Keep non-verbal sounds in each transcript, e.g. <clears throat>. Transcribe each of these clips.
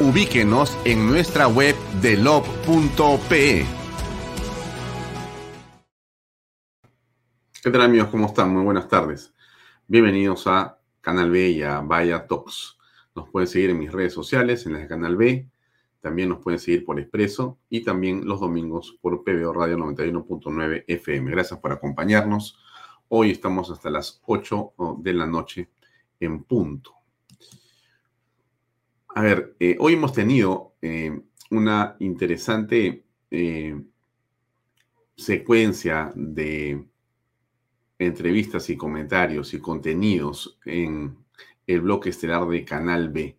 ubíquenos en nuestra web de lob.pe. ¿Qué tal amigos? ¿Cómo están? Muy buenas tardes. Bienvenidos a Canal B y a Vaya Talks. Nos pueden seguir en mis redes sociales, en las de Canal B. También nos pueden seguir por Expreso y también los domingos por PBO Radio 91.9 FM. Gracias por acompañarnos. Hoy estamos hasta las 8 de la noche en punto. A ver, eh, hoy hemos tenido eh, una interesante eh, secuencia de entrevistas y comentarios y contenidos en el bloque estelar de Canal B,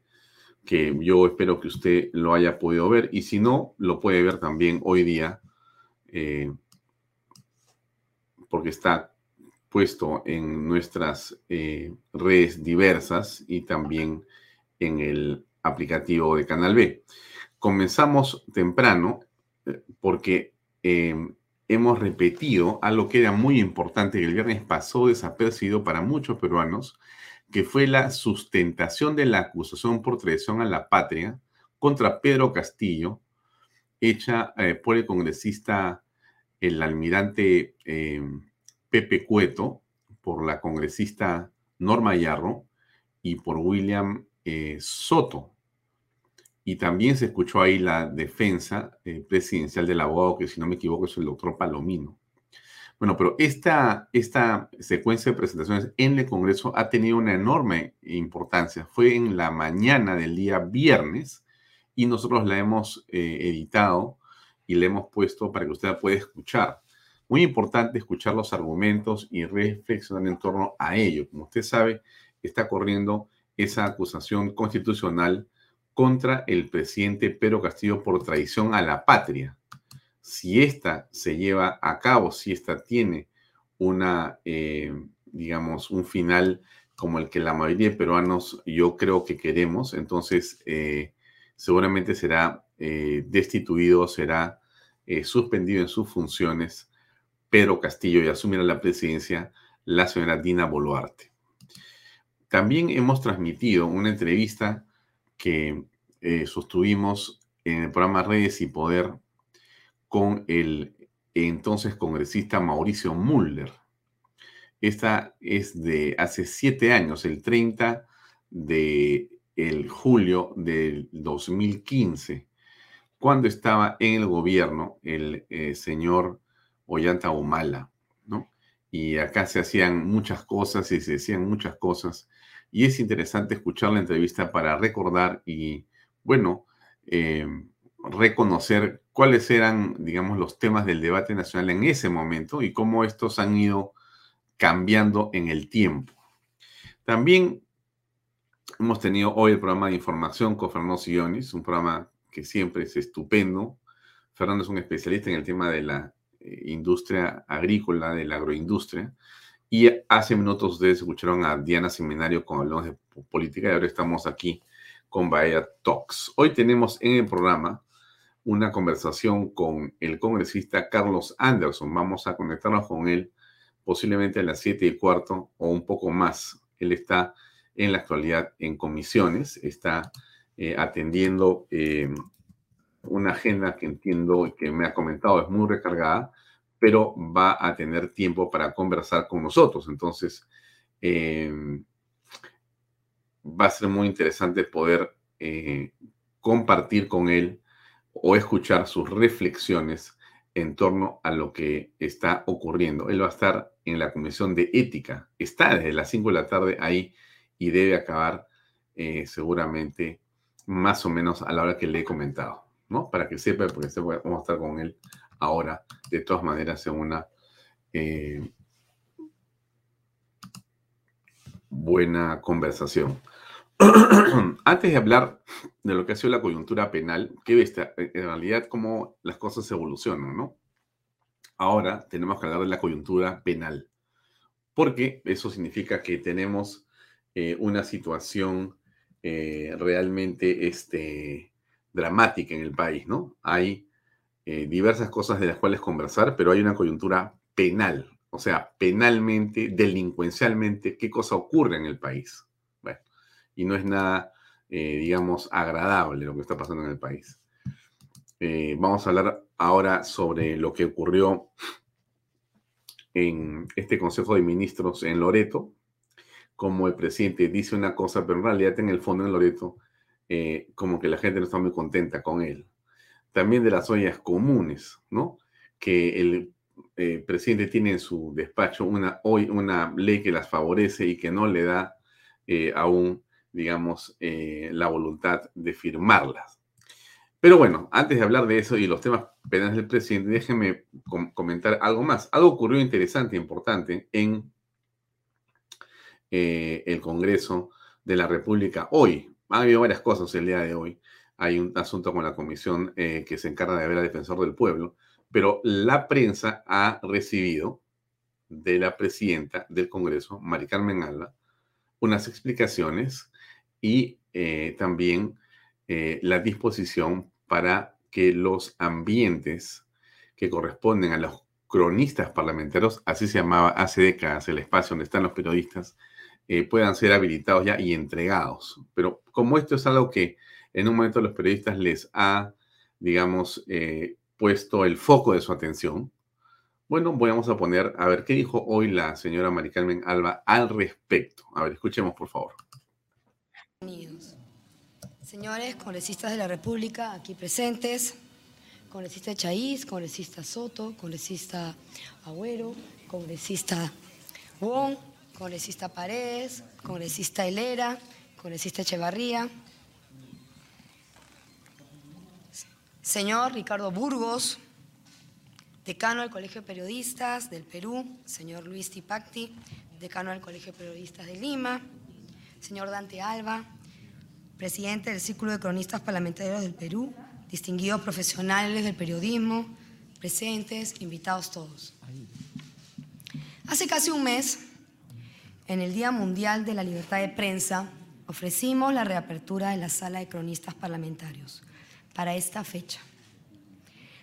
que yo espero que usted lo haya podido ver y si no, lo puede ver también hoy día, porque está puesto en nuestras redes diversas y también en el aplicativo de Canal B. Comenzamos temprano eh, porque em, hemos repetido algo que era muy importante que el viernes pasó desapercibido para muchos peruanos, que fue la sustentación de la acusación por traición a la patria contra Pedro Castillo, hecha eh, por el congresista, el almirante em, Pepe Cueto, por la congresista Norma Yarro y por William eh, Soto. Y también se escuchó ahí la defensa eh, presidencial del abogado, que si no me equivoco es el doctor Palomino. Bueno, pero esta, esta secuencia de presentaciones en el Congreso ha tenido una enorme importancia. Fue en la mañana del día viernes y nosotros la hemos eh, editado y la hemos puesto para que usted la pueda escuchar. Muy importante escuchar los argumentos y reflexionar en torno a ello. Como usted sabe, está corriendo esa acusación constitucional contra el presidente Pedro Castillo por traición a la patria. Si esta se lleva a cabo, si esta tiene una, eh, digamos, un final como el que la mayoría de peruanos yo creo que queremos, entonces eh, seguramente será eh, destituido, será suspendido en sus funciones Pedro Castillo y asumirá la presidencia la señora Dina Boluarte. También hemos transmitido una entrevista que eh, sostuvimos en el programa Redes y Poder con el entonces congresista Mauricio Muller. Esta es de hace siete años, el 30 de el julio del 2015, cuando estaba en el gobierno el eh, señor Ollanta Humala, ¿no? Y acá se hacían muchas cosas y se decían muchas cosas y es interesante escuchar la entrevista para recordar y, bueno, eh, reconocer cuáles eran, digamos, los temas del debate nacional en ese momento y cómo estos han ido cambiando en el tiempo. También hemos tenido hoy el programa de información con Fernando Sillonis, un programa que siempre es estupendo. Fernando es un especialista en el tema de la eh, industria agrícola, de la agroindustria, y hace minutos ustedes escucharon a Diana Seminario con hablamos de política y ahora estamos aquí con Bahía Talks. Hoy tenemos en el programa una conversación con el congresista Carlos Anderson. Vamos a conectarnos con él posiblemente a las siete y cuarto o un poco más. Él está en la actualidad en comisiones, está eh, atendiendo eh, una agenda que entiendo que me ha comentado es muy recargada, pero va a tener tiempo para conversar con nosotros. Entonces, eh, va a ser muy interesante poder compartir con él o escuchar sus reflexiones en torno a lo que está ocurriendo. Él va a estar en la Comisión de Ética. Está desde las 5 de la tarde ahí y debe acabar eh, seguramente más o menos a la hora que le he comentado, ¿no? Para que sepa, porque vamos a estar con él ahora, de todas maneras, en una eh, buena conversación. <clears throat> Antes de hablar de lo que ha sido la coyuntura penal, que viste en realidad cómo las cosas evolucionan, ¿no? Ahora tenemos que hablar de la coyuntura penal, porque eso significa que tenemos eh, una situación eh, realmente este, dramática en el país, ¿no? Hay eh, diversas cosas de las cuales conversar, pero hay una coyuntura penal, o sea, penalmente, delincuencialmente, qué cosa ocurre en el país y no es nada, eh, digamos, agradable lo que está pasando en el país. Eh, vamos a hablar ahora sobre lo que ocurrió en este Consejo de Ministros en Loreto, como el presidente dice una cosa, pero en realidad en el fondo en Loreto, como que la gente no está muy contenta con él. También de las ollas comunes, ¿no? Que el presidente tiene en su despacho una, hoy una ley que las favorece y que no le da aún digamos, eh, la voluntad de firmarlas. Pero bueno, antes de hablar de eso y los temas penales del presidente, déjenme comentar algo más. Algo ocurrió interesante e importante en eh, el Congreso de la República hoy. Ha habido varias cosas el día de hoy. Hay un asunto con la comisión eh, que se encarga de ver al defensor del pueblo, pero la prensa ha recibido de la presidenta del Congreso, Mari Carmen Alba, unas explicaciones y eh, también eh, la disposición para que los ambientes que corresponden a los cronistas parlamentarios, así se llamaba hace décadas el espacio donde están los periodistas, puedan ser habilitados ya y entregados. Pero como esto es algo que en un momento los periodistas les ha, digamos, puesto el foco de su atención, bueno, vamos a poner, a ver, ¿qué dijo hoy la señora Mari Carmen Alba al respecto? A ver, escuchemos, por favor. Señores congresistas de la República aquí presentes, congresista Chaís, congresista Soto, congresista Agüero, congresista Wong, congresista Paredes, congresista Helera, congresista Echevarría, señor Ricardo Burgos, decano del Colegio de Periodistas del Perú, señor Luis Tipacti, decano del Colegio de Periodistas de Lima, señor Dante Alba, presidente del Círculo de Cronistas Parlamentarios del Perú, distinguidos profesionales del periodismo, presentes, invitados todos. Hace casi un mes, en el Día Mundial de la Libertad de Prensa, ofrecimos la reapertura de la Sala de Cronistas Parlamentarios para esta fecha.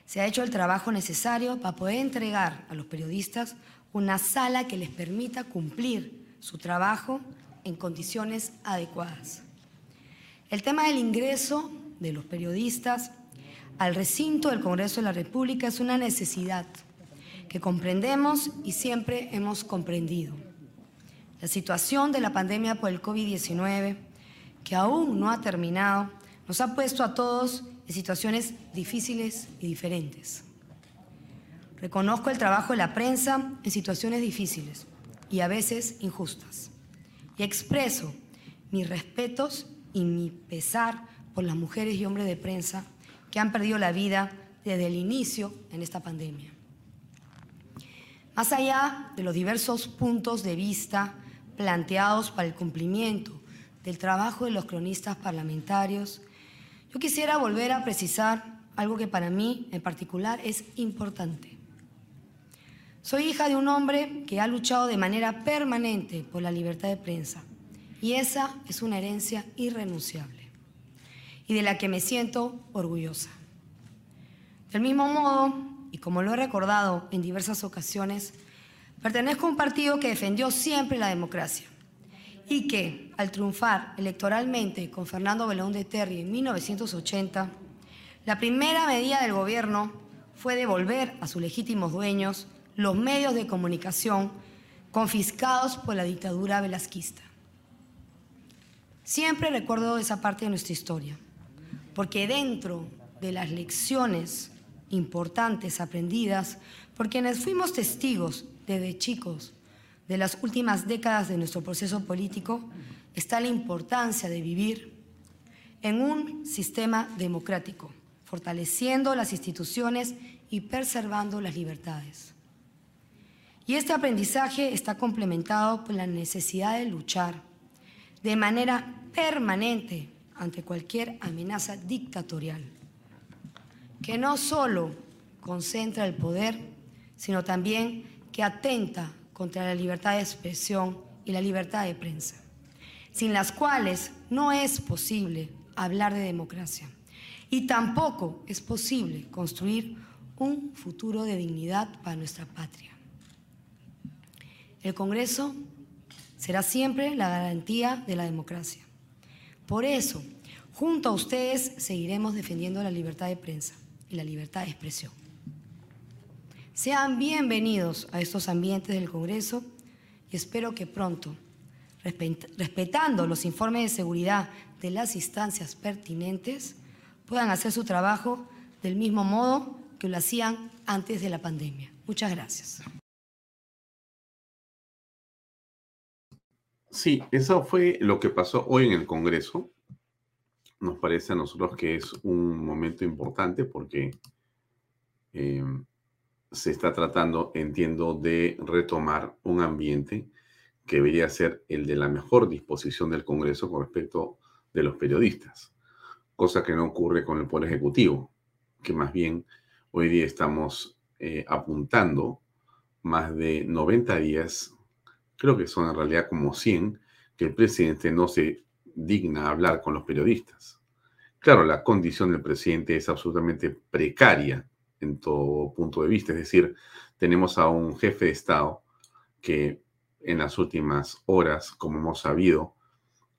Se ha hecho el trabajo necesario para poder entregar a los periodistas una sala que les permita cumplir su trabajo en condiciones adecuadas. El tema del ingreso de los periodistas al recinto del Congreso de la República es una necesidad que comprendemos y siempre hemos comprendido. La situación de la pandemia por el COVID-19, que aún no ha terminado, nos ha puesto a todos en situaciones difíciles y diferentes. Reconozco el trabajo de la prensa en situaciones difíciles y a veces injustas y expreso mis respetos y mi pesar por las mujeres y hombres de prensa que han perdido la vida desde el inicio en esta pandemia. Más allá de los diversos puntos de vista planteados para el cumplimiento del trabajo de los cronistas parlamentarios, yo quisiera volver a precisar algo que para mí en particular es importante. Soy hija de un hombre que ha luchado de manera permanente por la libertad de prensa y esa es una herencia irrenunciable. y de la que me siento orgullosa. Del mismo modo, y como lo he recordado en diversas ocasiones, pertenezco a un partido que defendió siempre la democracia y que, al triunfar electoralmente con Fernando Belón de Terry en 1980, la primera medida del gobierno fue devolver a sus legítimos dueños los medios de comunicación confiscados por la dictadura velasquista. Siempre recuerdo esa parte de nuestra historia, porque dentro de las lecciones importantes aprendidas por quienes fuimos testigos desde chicos de las últimas décadas de nuestro proceso político está la importancia de vivir en un sistema democrático, fortaleciendo las instituciones y preservando las libertades. Y este aprendizaje está complementado por la necesidad de luchar de manera permanente ante cualquier amenaza dictatorial, que no solo concentra el poder, sino también que atenta contra la libertad de expresión y la libertad de prensa, sin las cuales no es posible hablar de democracia y tampoco es posible construir un futuro de dignidad para nuestra patria. El Congreso será siempre la garantía de la democracia. Por eso, junto a ustedes seguiremos defendiendo la libertad de prensa y la libertad de expresión. Sean bienvenidos a estos ambientes del Congreso y espero que pronto, respetando los informes de seguridad de las instancias pertinentes, puedan hacer su trabajo del mismo modo que lo hacían antes de la pandemia. Muchas gracias. Sí, eso fue lo que pasó hoy en el Congreso. Nos parece a nosotros que es un momento importante porque eh, se está tratando, entiendo, de retomar un ambiente que debería ser el de la mejor disposición del Congreso con respecto de los periodistas, cosa que no ocurre con el Poder Ejecutivo, que más bien hoy día estamos eh, apuntando más de 90 días, creo que son en realidad como 100, que el presidente no se digna hablar con los periodistas. Claro, la condición del presidente es absolutamente precaria en todo punto de vista. Es decir, tenemos a un jefe de Estado que en las últimas horas, como hemos sabido,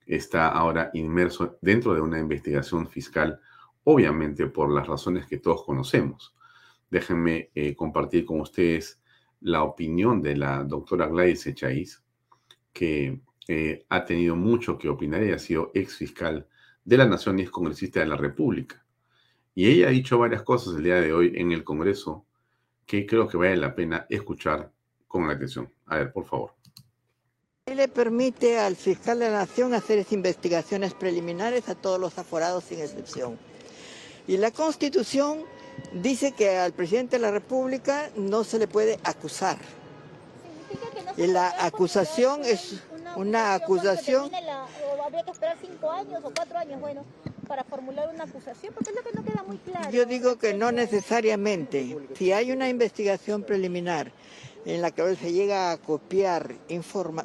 está ahora inmerso dentro de una investigación fiscal, obviamente por las razones que todos conocemos. Déjenme eh, compartir con ustedes la opinión de la doctora Gladys Echaíz, que eh, ha tenido mucho que opinar y ha sido ex fiscal de la Nación y es congresista de la República. Y ella ha dicho varias cosas el día de hoy en el Congreso que creo que vale la pena escuchar con atención. A ver, por favor. Le permite al fiscal de la Nación hacer investigaciones preliminares a todos los aforados sin excepción. Y la Constitución dice que al presidente de la República no se le puede acusar. Y la acusación es una acusación. habría que esperar cinco años o cuatro años, bueno para formular una acusación? Porque es lo que no queda muy claro. Yo digo que no necesariamente. Si hay una investigación preliminar en la que se llega a copiar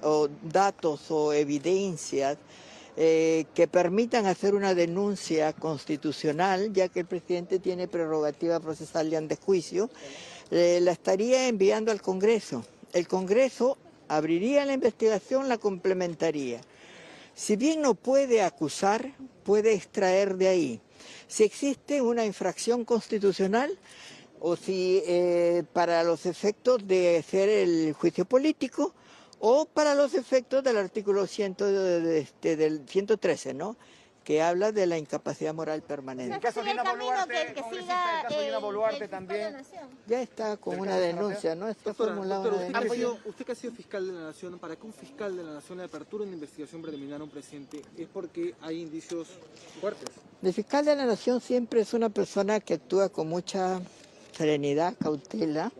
o datos o evidencias eh, que permitan hacer una denuncia constitucional, ya que el presidente tiene prerrogativa procesal de antejuicio, eh, la estaría enviando al Congreso. El Congreso abriría la investigación, la complementaría. Si bien no puede acusar, puede extraer de ahí. Si existe una infracción constitucional o si eh, para los efectos de hacer el juicio político o para los efectos del artículo 100 este, 113, ¿no? Que habla de la incapacidad moral permanente. En caso de Dina Boluarte, que, siga, caso Dina Boluarte también. Ya está con una denuncia, ¿no? Está formulada una denuncia. Usted, que ha sido fiscal de la Nación, para que un fiscal de la Nación le aperture una investigación preliminar a un presidente es porque hay indicios fuertes. El fiscal de la Nación siempre es una persona que actúa con mucha serenidad, cautela,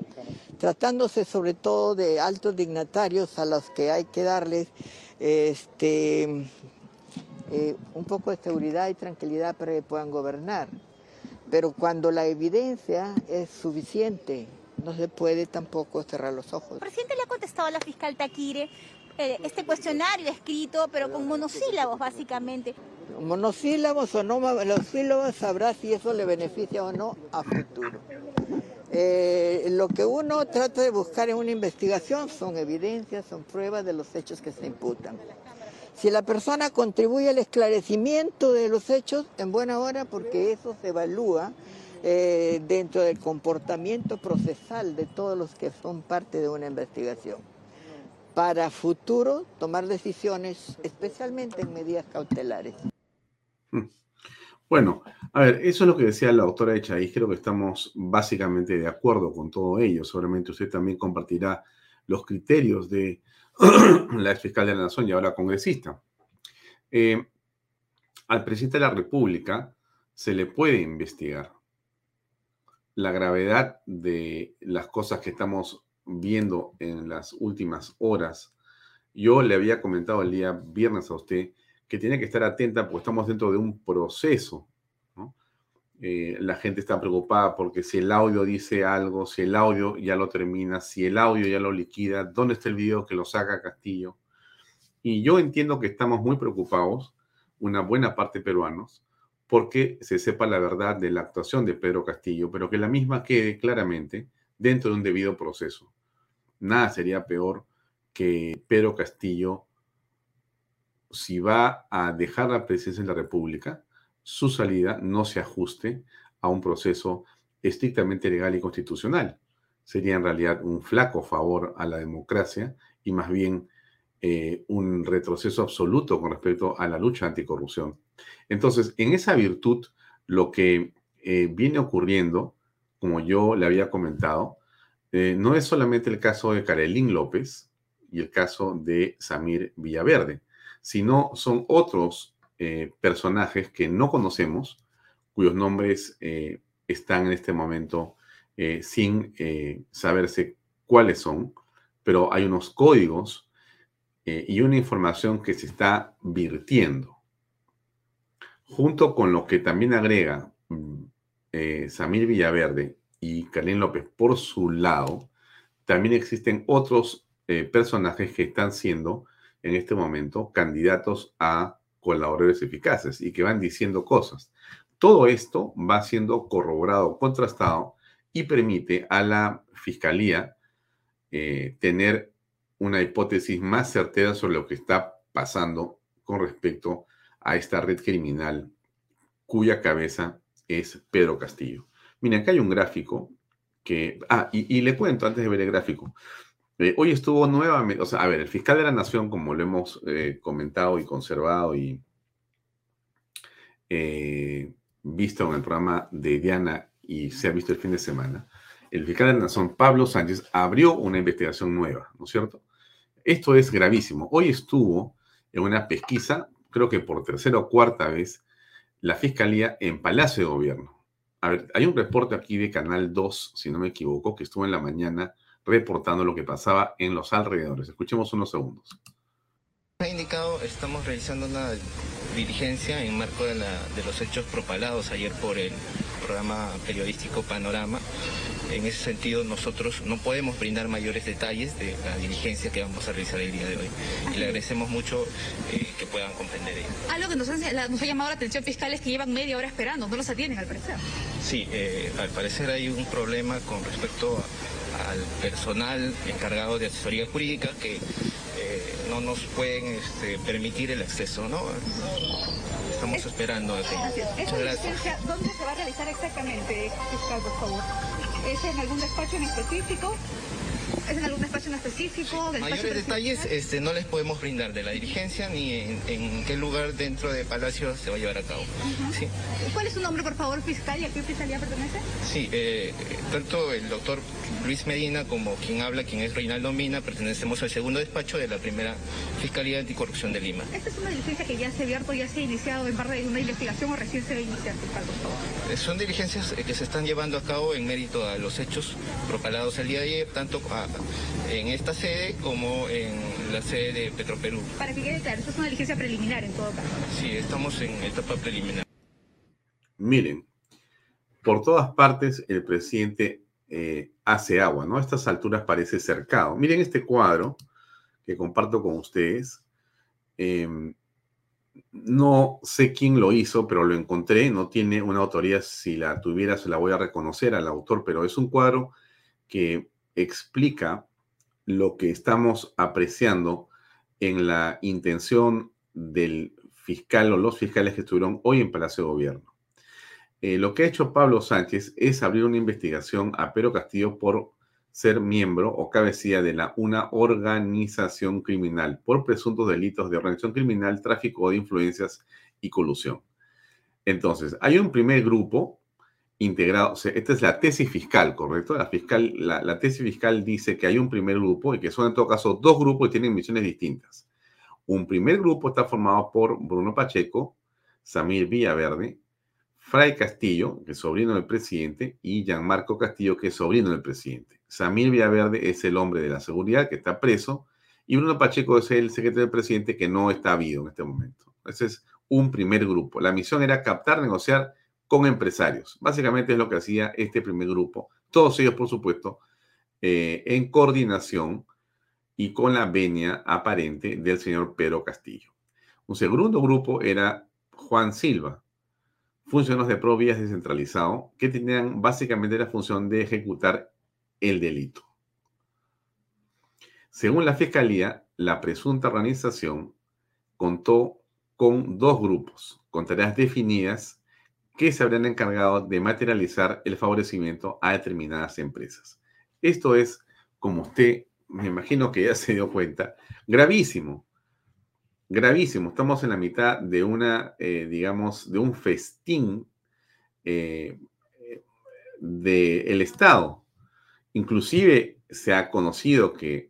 tratándose sobre todo de altos dignatarios a los que hay que darles este, eh, un poco de seguridad y tranquilidad para que puedan gobernar. Pero cuando la evidencia es suficiente, no se puede tampoco cerrar los ojos. El presidente le ha contestado a la fiscal Taquire eh, este cuestionario escrito, pero con monosílabos básicamente. Monosílabos o no monosílabos sabrá si eso le beneficia o no a futuro. Eh, lo que uno trata de buscar en una investigación son evidencias, son pruebas de los hechos que se imputan. Si la persona contribuye al esclarecimiento de los hechos, en buena hora, porque eso se evalúa eh, dentro del comportamiento procesal de todos los que son parte de una investigación. Para futuro, tomar decisiones, especialmente en medidas cautelares. Hmm. Bueno, a ver, eso es lo que decía la doctora y creo que estamos básicamente de acuerdo con todo ello. Seguramente usted también compartirá los criterios de <clears throat> la ex fiscal de la Nación y ahora congresista. Eh, al presidente de la República se le puede investigar. La gravedad de las cosas que estamos viendo en las últimas horas, yo le había comentado el día viernes a usted que tiene que estar atenta porque estamos dentro de un proceso. Eh, la gente está preocupada porque si el audio dice algo, si el audio ya lo termina, si el audio ya lo liquida, ¿dónde está el video que lo saca Castillo? Y yo entiendo que estamos muy preocupados, una buena parte peruanos, porque se sepa la verdad de la actuación de Pedro Castillo, pero que la misma quede claramente dentro de un debido proceso. Nada sería peor que Pedro Castillo si va a dejar la presidencia de la República, su salida no se ajuste a un proceso estrictamente legal y constitucional. Sería en realidad un flaco favor a la democracia y más bien eh, un retroceso absoluto con respecto a la lucha anticorrupción. Entonces, en esa virtud, lo que eh, viene ocurriendo, como yo le había comentado, eh, no es solamente el caso de Karelín López y el caso de Samir Villaverde sino son otros eh, personajes que no conocemos, cuyos nombres eh, están en este momento eh, sin saberse cuáles son, pero hay unos códigos y una información que se está virtiendo. Junto con lo que también agrega mm, Samir Villaverde y Kalin López por su lado, también existen otros personajes que están siendo en este momento candidatos a colaboradores eficaces y que van diciendo cosas. Todo esto va siendo corroborado, contrastado y permite a la fiscalía eh, tener una hipótesis más certera sobre lo que está pasando con respecto a esta red criminal cuya cabeza es Pedro Castillo. Miren, acá hay un gráfico que... Ah, y le cuento antes de ver el gráfico. Hoy estuvo nuevamente, o sea, a ver, el fiscal de la Nación, como lo hemos eh, comentado y conservado y eh, visto en el programa de Diana y se ha visto el fin de semana, el fiscal de la Nación, Pablo Sánchez, abrió una investigación nueva, ¿no es cierto? Esto es gravísimo. Hoy estuvo en una pesquisa, creo que por tercera o cuarta vez, la Fiscalía en Palacio de Gobierno. A ver, hay un reporte aquí de Canal 2, si no me equivoco, que estuvo en la mañana reportando lo que pasaba en los alrededores. Escuchemos unos segundos. Ha indicado, estamos realizando una diligencia en marco de, los hechos propalados ayer por el programa periodístico Panorama. En ese sentido, nosotros no podemos brindar mayores detalles de la diligencia que vamos a realizar el día de hoy. Y le agradecemos mucho eh, que puedan comprender ello. Algo que nos, ha llamado la atención fiscal es que llevan media hora esperando, no los atienden al parecer. Sí, eh, al parecer hay un problema con respecto a al personal encargado de asesoría jurídica que eh, no nos pueden este, permitir el acceso, ¿no? Estamos esperando. Muchas gracias. ¿Dónde se va a realizar exactamente, fiscal, por favor? ¿Es en algún despacho en específico? ¿Es en algún espacio en específico? Mayores detalles este, no les podemos brindar de la dirigencia ni en, qué lugar dentro de Palacio se va a llevar a cabo. ¿Cuál es su nombre, por favor, fiscal, y a qué fiscalía pertenece? Sí, eh, tanto el doctor Luis Medina como quien habla, quien es Reinaldo Mina, pertenecemos al segundo despacho de la primera Fiscalía Anticorrupción de Lima. ¿Esta es una diligencia que ya se ha abierto, ya se ha iniciado en parte de una investigación o recién se va a iniciar, fiscal, por favor? Eh, son diligencias eh, que se están llevando a cabo en mérito a los hechos propalados el día de ayer, tanto a, en esta sede como en la sede de Petroperú. Para que quede claro, esto es una diligencia preliminar en todo caso. Sí, estamos en etapa preliminar. Miren, por todas partes el presidente eh, hace agua, ¿no? A estas alturas parece cercado. Miren este cuadro que comparto con ustedes. Em, no sé quién lo hizo, pero lo encontré. No tiene una autoría. Si la tuviera, se la voy a reconocer al autor, pero es un cuadro que explica lo que estamos apreciando en la intención del fiscal o los fiscales que estuvieron hoy en Palacio de Gobierno. Eh, lo que ha hecho Pablo Sánchez es abrir una investigación a Pedro Castillo por ser miembro o cabecilla de la, una organización criminal por presuntos delitos de organización criminal, tráfico de influencias y colusión. Entonces, hay un primer grupo integrado, esta es la tesis fiscal, ¿correcto? La, fiscal, la, tesis fiscal dice que hay un primer grupo y que son en todo caso dos grupos y tienen misiones distintas. Un primer grupo está formado por Bruno Pacheco, Samir Villaverde, Fray Castillo, que es sobrino del presidente, y Gianmarco Castillo, que es sobrino del presidente. Samir Villaverde es el hombre de la seguridad que está preso y Bruno Pacheco es el secretario del presidente que no está habido en este momento. Ese es un primer grupo. La misión era captar, negociar con empresarios. Básicamente es lo que hacía este primer grupo. Todos ellos, por supuesto, eh, en coordinación y con la venia aparente del señor Pedro Castillo. Un segundo grupo era Juan Silva, funcionarios de Provías descentralizado, que tenían básicamente la función de ejecutar el delito. Según la Fiscalía, la presunta organización contó con dos grupos, con tareas definidas que se habrían encargado de materializar el favorecimiento a determinadas empresas. Esto es, como usted me imagino que ya se dio cuenta, gravísimo. Gravísimo. Estamos en la mitad de una, eh, digamos, de un festín eh, del Estado Inclusive se ha conocido que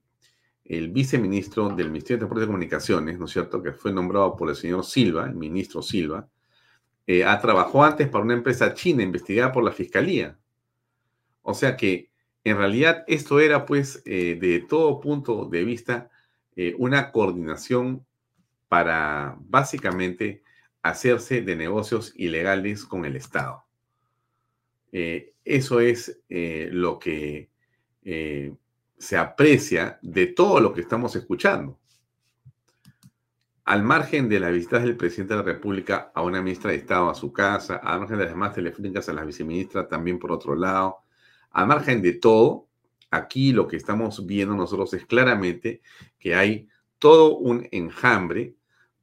el viceministro del Ministerio de Transporte y Comunicaciones, ¿no es cierto?, que fue nombrado por el señor Silva, el ministro Silva, eh, ha trabajado antes para una empresa china investigada por la Fiscalía. O sea que en realidad esto era, pues, eh, de todo punto de vista, eh, una coordinación para básicamente hacerse de negocios ilegales con el Estado. eso es lo que eh, se aprecia de todo lo que estamos escuchando. Al margen de las visitas del presidente de la República a una ministra de Estado a su casa, al margen de las demás telefónicas a la viceministra también por otro lado, al margen de todo, aquí lo que estamos viendo nosotros es claramente que hay todo un enjambre,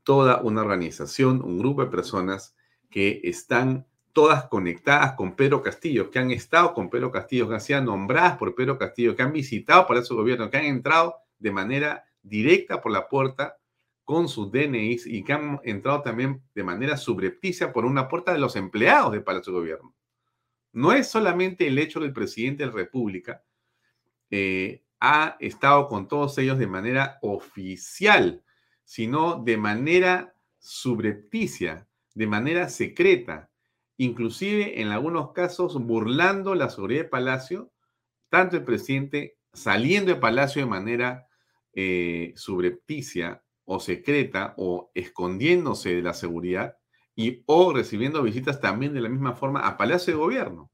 toda una organización, un grupo de personas que están todas conectadas con Pedro Castillo, que han estado con Pedro Castillo, que han sido nombradas por Pedro Castillo, que han visitado para su gobierno, que han entrado de manera directa por la puerta con sus DNIs y que han entrado también de manera subrepticia por una puerta de los empleados de Palacio de Gobierno. No es solamente el hecho del presidente de la República, eh, ha estado con todos ellos de manera oficial, sino de manera subrepticia, de manera secreta, inclusive en algunos casos burlando la seguridad de Palacio, tanto el presidente saliendo de Palacio de manera eh, subrepticia o secreta o escondiéndose de la seguridad y o recibiendo visitas también de la misma forma a Palacio de Gobierno.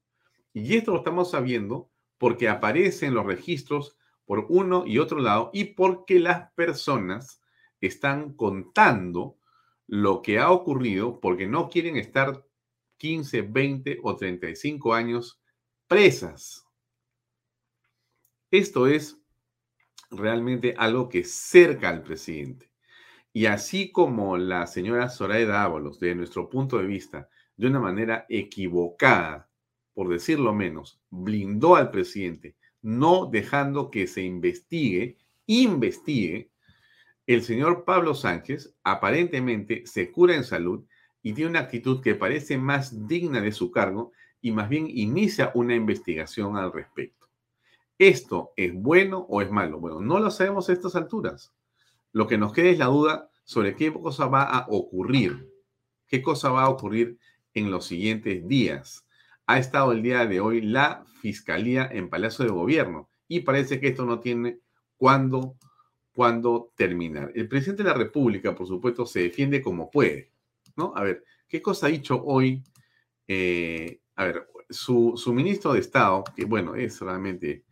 Y esto lo estamos sabiendo porque aparecen los registros por uno y otro lado y porque las personas están contando lo que ha ocurrido porque no quieren estar 15, 20 o 35 años presas. Esto es realmente algo que cerca al presidente. Y así como la señora Soraya Dávalos, de nuestro punto de vista, de una manera equivocada, por decirlo menos, blindó al presidente, no dejando que se investigue, investigue, el señor Pablo Sánchez aparentemente se cura en salud y tiene una actitud que parece más digna de su cargo y más bien inicia una investigación al respecto. ¿Esto es bueno o es malo? Bueno, no lo sabemos a estas alturas. Lo que nos queda es la duda sobre qué cosa va a ocurrir, qué cosa va a ocurrir en los siguientes días. Ha estado el día de hoy la Fiscalía en Palacio de Gobierno y parece que esto no tiene cuándo, terminar. El presidente de la República, por supuesto, se defiende como puede ¿no? A ver, ¿qué cosa ha dicho hoy? Eh, a ver, su, ministro de Estado, que bueno, es realmente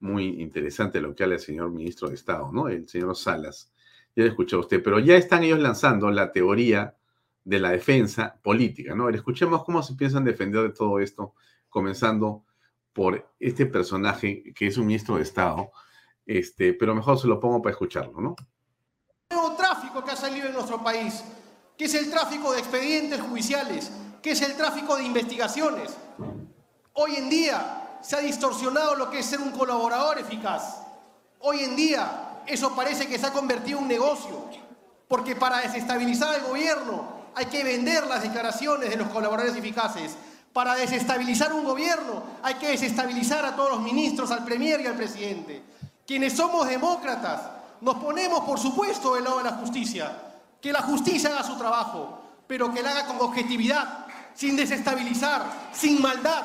muy interesante lo que habla el señor ministro de Estado, ¿no? El señor Salas. Ya lo escuché a usted, pero ya están ellos lanzando la teoría de la defensa política, ¿no? Escuchemos cómo se piensan defender de todo esto, comenzando por este personaje que es un ministro de Estado, este, pero mejor se lo pongo para escucharlo, ¿no? nuevo tráfico que ha salido en nuestro país, que es el tráfico de expedientes judiciales, que es el tráfico de investigaciones. Hoy en día se ha distorsionado lo que es ser un colaborador eficaz. Hoy en día eso parece que se ha convertido en un negocio, porque para desestabilizar al gobierno hay que vender las declaraciones de los colaboradores eficaces. Para desestabilizar un gobierno hay que desestabilizar a todos los ministros, al premier y al presidente. Quienes somos demócratas nos ponemos, por supuesto, del lado de la justicia. Que la justicia haga su trabajo, pero que la haga con objetividad, sin desestabilizar, sin maldad.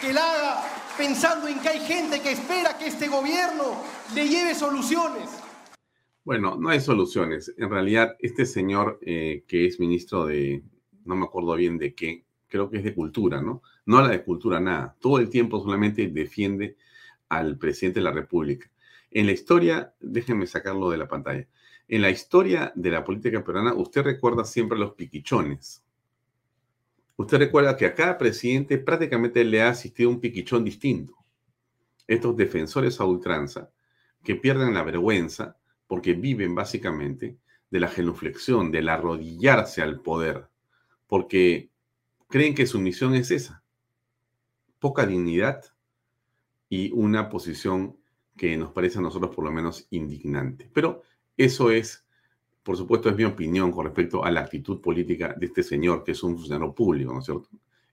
Que la haga pensando en que hay gente que espera que este gobierno le lleve soluciones. Bueno, no hay soluciones. En realidad, este señor eh, que es ministro de, no me acuerdo bien de qué, creo que es de cultura, ¿no? No habla de cultura nada. Todo el tiempo solamente defiende al presidente de la República. En la historia, déjenme sacarlo de la pantalla. En la historia de la política peruana, usted recuerda siempre los piquichones. Usted recuerda que a cada presidente prácticamente le ha asistido un piquichón distinto. Estos defensores a ultranza que pierden la vergüenza porque viven básicamente de la genuflexión, del arrodillarse al poder, porque creen que su misión es esa. Poca dignidad y una posición que nos parece a nosotros por lo menos indignante. Pero eso es, por supuesto, es mi opinión con respecto a la actitud política de este señor, que es un funcionario público, ¿no es cierto?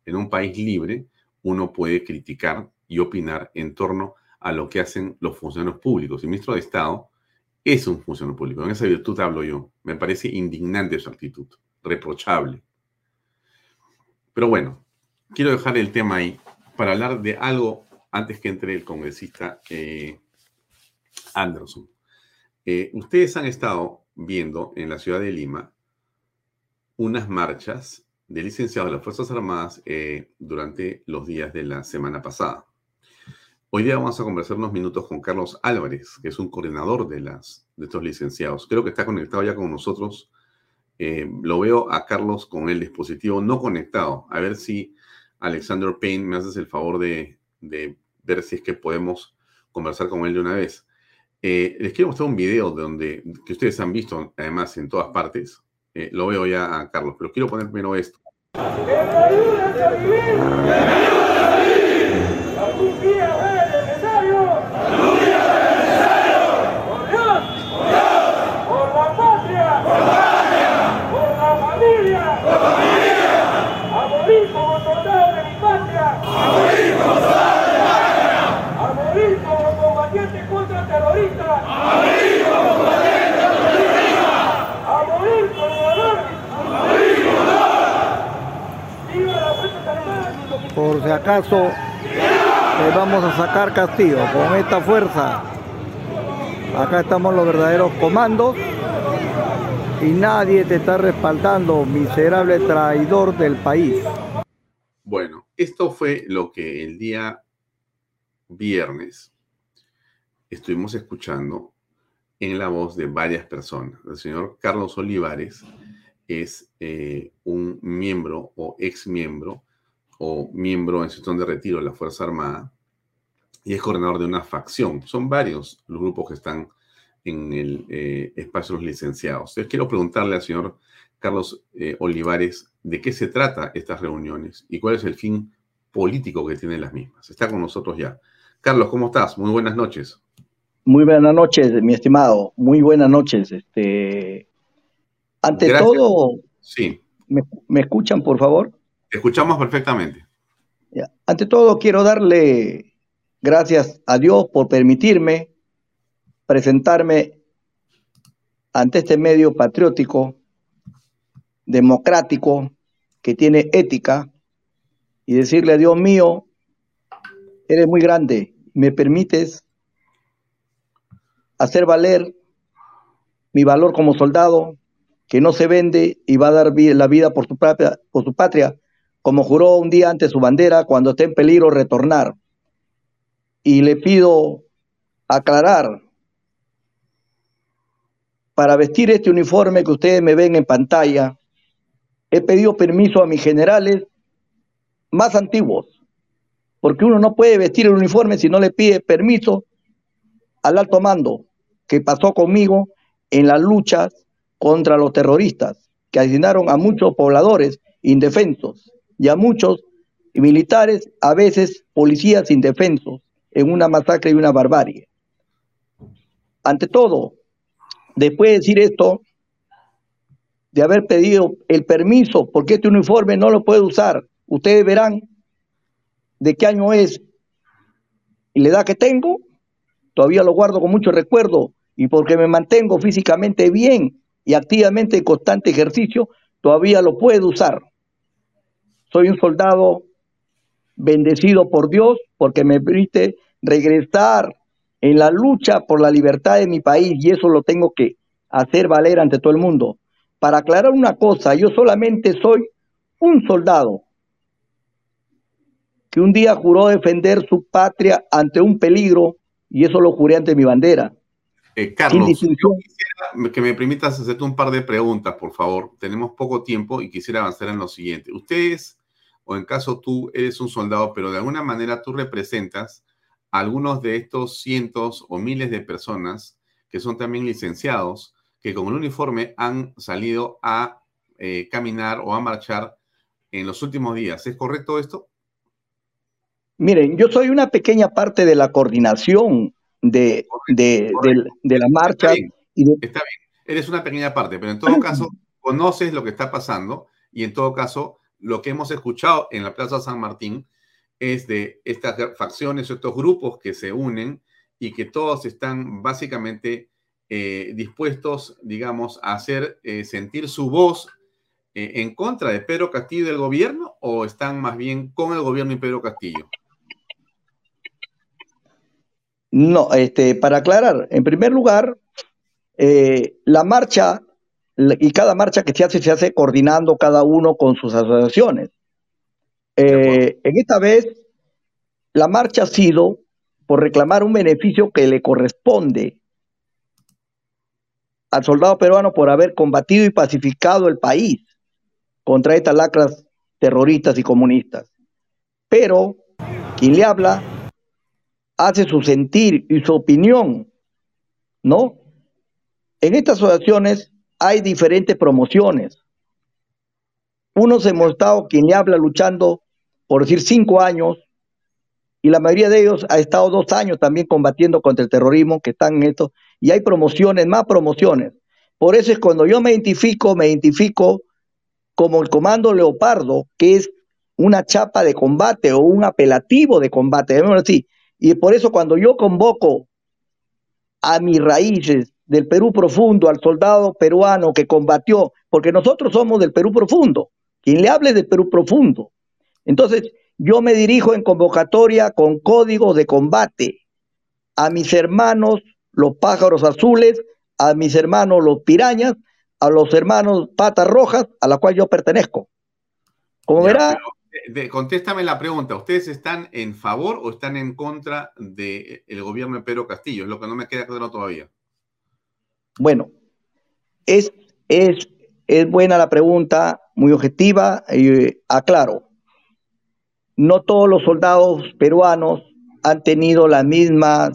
En un país libre, uno puede criticar y opinar en torno a lo que hacen los funcionarios públicos. El ministro de Estado es un funcionario público. En esa virtud hablo yo. Me parece indignante su actitud, reprochable. Pero bueno, quiero dejar el tema ahí para hablar de algo antes que entre el congresista eh, Anderson. Eh, ustedes han estado viendo en la ciudad de Lima unas marchas de licenciados de las Fuerzas Armadas eh, durante los días de la semana pasada. Hoy día vamos a conversar unos minutos con Carlos Álvarez, que es un coordinador de, las, de estos licenciados. Creo que está conectado ya con nosotros. Eh, lo veo a Carlos con el dispositivo no conectado. A ver si Alexander Payne me haces el favor de, de ver si es que podemos conversar con él de una vez. Eh, les quiero mostrar un video donde, que ustedes han visto además en todas partes. Eh, lo veo ya a Carlos, pero quiero poner primero esto. Por si acaso vamos a sacar Castillo con esta fuerza. Acá estamos los verdaderos comandos y nadie te está respaldando, miserable traidor del país. Bueno, esto fue lo que el día viernes estuvimos escuchando en la voz de varias personas. El señor Carlos Olivares es eh, un miembro o ex miembro o miembro en situación de retiro de la Fuerza Armada y es coordinador de una facción. Son varios los grupos que están en el eh, espacio de los licenciados. Entonces, quiero preguntarle al señor Carlos eh, Olivares de qué se trata estas reuniones y cuál es el fin político que tienen las mismas. Está con nosotros ya. Carlos, ¿cómo estás? Muy buenas noches. Muy buenas noches, mi estimado. Muy buenas noches. Este, ante todo, sí. ¿me escuchan, por favor? Escuchamos perfectamente. Ante todo, quiero darle gracias a Dios por permitirme presentarme ante este medio patriótico, democrático, que tiene ética, y decirle Dios mío, eres muy grande, me permites hacer valer mi valor como soldado, que no se vende y va a dar la vida por su, por su patria, como juró un día ante su bandera cuando esté en peligro retornar. Y le pido aclarar, para vestir este uniforme que ustedes me ven en pantalla, he pedido permiso a mis generales más antiguos, porque uno no puede vestir el uniforme si no le pide permiso al alto mando que pasó conmigo en las luchas contra los terroristas, que asesinaron a muchos pobladores indefensos y a muchos militares, a veces policías indefensos, en una masacre y una barbarie. Ante todo, después de decir esto, de haber pedido el permiso, porque este uniforme no lo puede usar, ustedes verán de qué año es y la edad que tengo, todavía lo guardo con mucho recuerdo y porque me mantengo físicamente bien y activamente en constante ejercicio, todavía lo puedo usar. Soy un soldado bendecido por Dios porque me permite regresar en la lucha por la libertad de mi país y eso lo tengo que hacer valer ante todo el mundo. Para aclarar una cosa, yo solamente soy un soldado que un día juró defender su patria ante un peligro y eso lo juré ante mi bandera. Eh, Carlos, yo quisiera que me permitas hacerte un par de preguntas, por favor. Tenemos poco tiempo y quisiera avanzar en lo siguiente. Ustedes o en caso tú eres un soldado, pero de alguna manera tú representas a algunos de estos cientos o miles de personas que son también licenciados, que con el uniforme han salido a eh, caminar o a marchar en los últimos días. ¿Es correcto esto? Miren, yo soy una pequeña parte de la coordinación de, de, la marcha. Está bien, está bien, eres una pequeña parte, pero en todo caso <clears throat> conoces lo que está pasando y en todo caso lo que hemos escuchado en la Plaza San Martín es de estas facciones, estos grupos que se unen y que todos están básicamente eh, dispuestos, digamos, a hacer eh, sentir su voz eh, en contra de Pedro Castillo y del gobierno o están más bien con el gobierno y Pedro Castillo? No, este, para aclarar, en primer lugar, la marcha y cada marcha que se hace se hace coordinando cada uno con sus asociaciones. Eh, en esta vez, la marcha ha sido por reclamar un beneficio que le corresponde al soldado peruano por haber combatido y pacificado el país contra estas lacras terroristas y comunistas. Pero quien le habla hace su sentir y su opinión, ¿no? En estas asociaciones hay diferentes promociones. Unos hemos estado, quien le habla, luchando, por decir, cinco años, y la mayoría de ellos ha estado dos años también combatiendo contra el terrorismo, que están en esto, y hay promociones, más promociones. Por eso es cuando yo me identifico, me identifico como el Comando Leopardo, que es una chapa de combate o un apelativo de combate, así. Y por eso cuando yo convoco a mis raíces, del Perú profundo, al soldado peruano que combatió, porque nosotros somos del Perú profundo, quien le hable del Perú profundo. Entonces, yo me dirijo en convocatoria con código de combate a mis hermanos los pájaros azules, a mis hermanos los pirañas, a los hermanos patas rojas, a la cual yo pertenezco. Como verá... contéstame la pregunta, ¿ustedes están en favor o están en contra del gobierno de Pedro Castillo? Es lo que no me queda claro todavía. Bueno, es, es, es buena la pregunta, muy objetiva, y aclaro. No todos los soldados peruanos han tenido la misma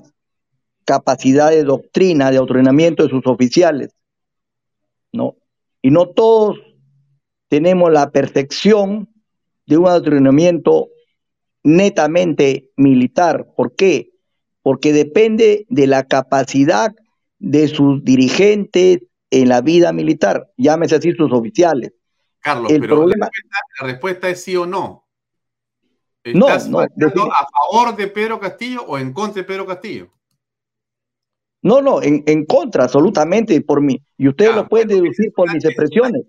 capacidad de doctrina, de adoctrinamiento de sus oficiales, ¿no? Y no todos tenemos la perfección de un adoctrinamiento netamente militar. ¿Por qué? Porque depende de la capacidad de sus dirigentes en la vida militar, llámese así sus oficiales. Carlos, pero la, respuesta, es sí o no. ¿Estás no, no, a favor de Pedro Castillo o en contra de Pedro Castillo? No, no, en, contra, absolutamente, por mí. Y ustedes lo pueden deducir por mis expresiones.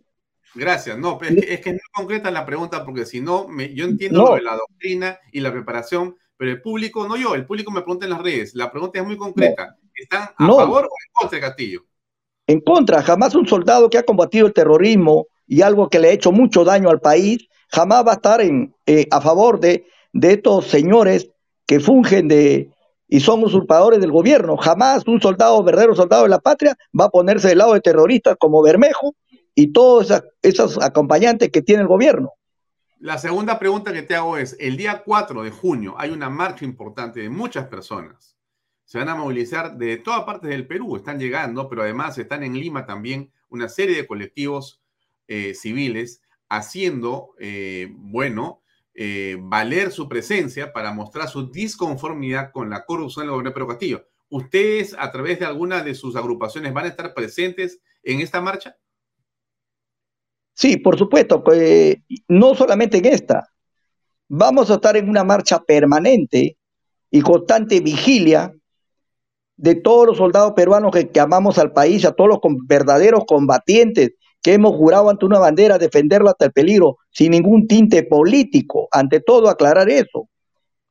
Gracias, no, es, que, es que no concreta la pregunta porque si no, me, yo entiendo la doctrina y la preparación, pero el público, no yo, el público me pregunta en las redes. La pregunta es muy concreta. ¿Están a favor o en contra de Castillo? En contra, jamás un soldado que ha combatido el terrorismo y algo que le ha hecho mucho daño al país, jamás va a estar en, eh, a favor de, de estos señores que fungen de, y son usurpadores del gobierno. Jamás un soldado, verdadero soldado de la patria, va a ponerse del lado de terroristas como Bermejo y todos esos acompañantes que tiene el gobierno. La segunda pregunta que te hago es, el día 4 de junio hay una marcha importante de muchas personas. Se van a movilizar de todas partes del Perú, están llegando, pero además están en Lima también una serie de colectivos eh, civiles haciendo, eh, bueno, eh, valer su presencia para mostrar su disconformidad con la corrupción del gobierno de Pedro Castillo. ¿Ustedes, a través de alguna de sus agrupaciones, van a estar presentes en esta marcha? Sí, por supuesto, no solamente en esta. Vamos a estar en una marcha permanente y constante vigilia de todos los soldados peruanos que, amamos al país, a todos los verdaderos combatientes que hemos jurado ante una bandera defenderla hasta el peligro, sin ningún tinte político. Ante todo, aclarar eso,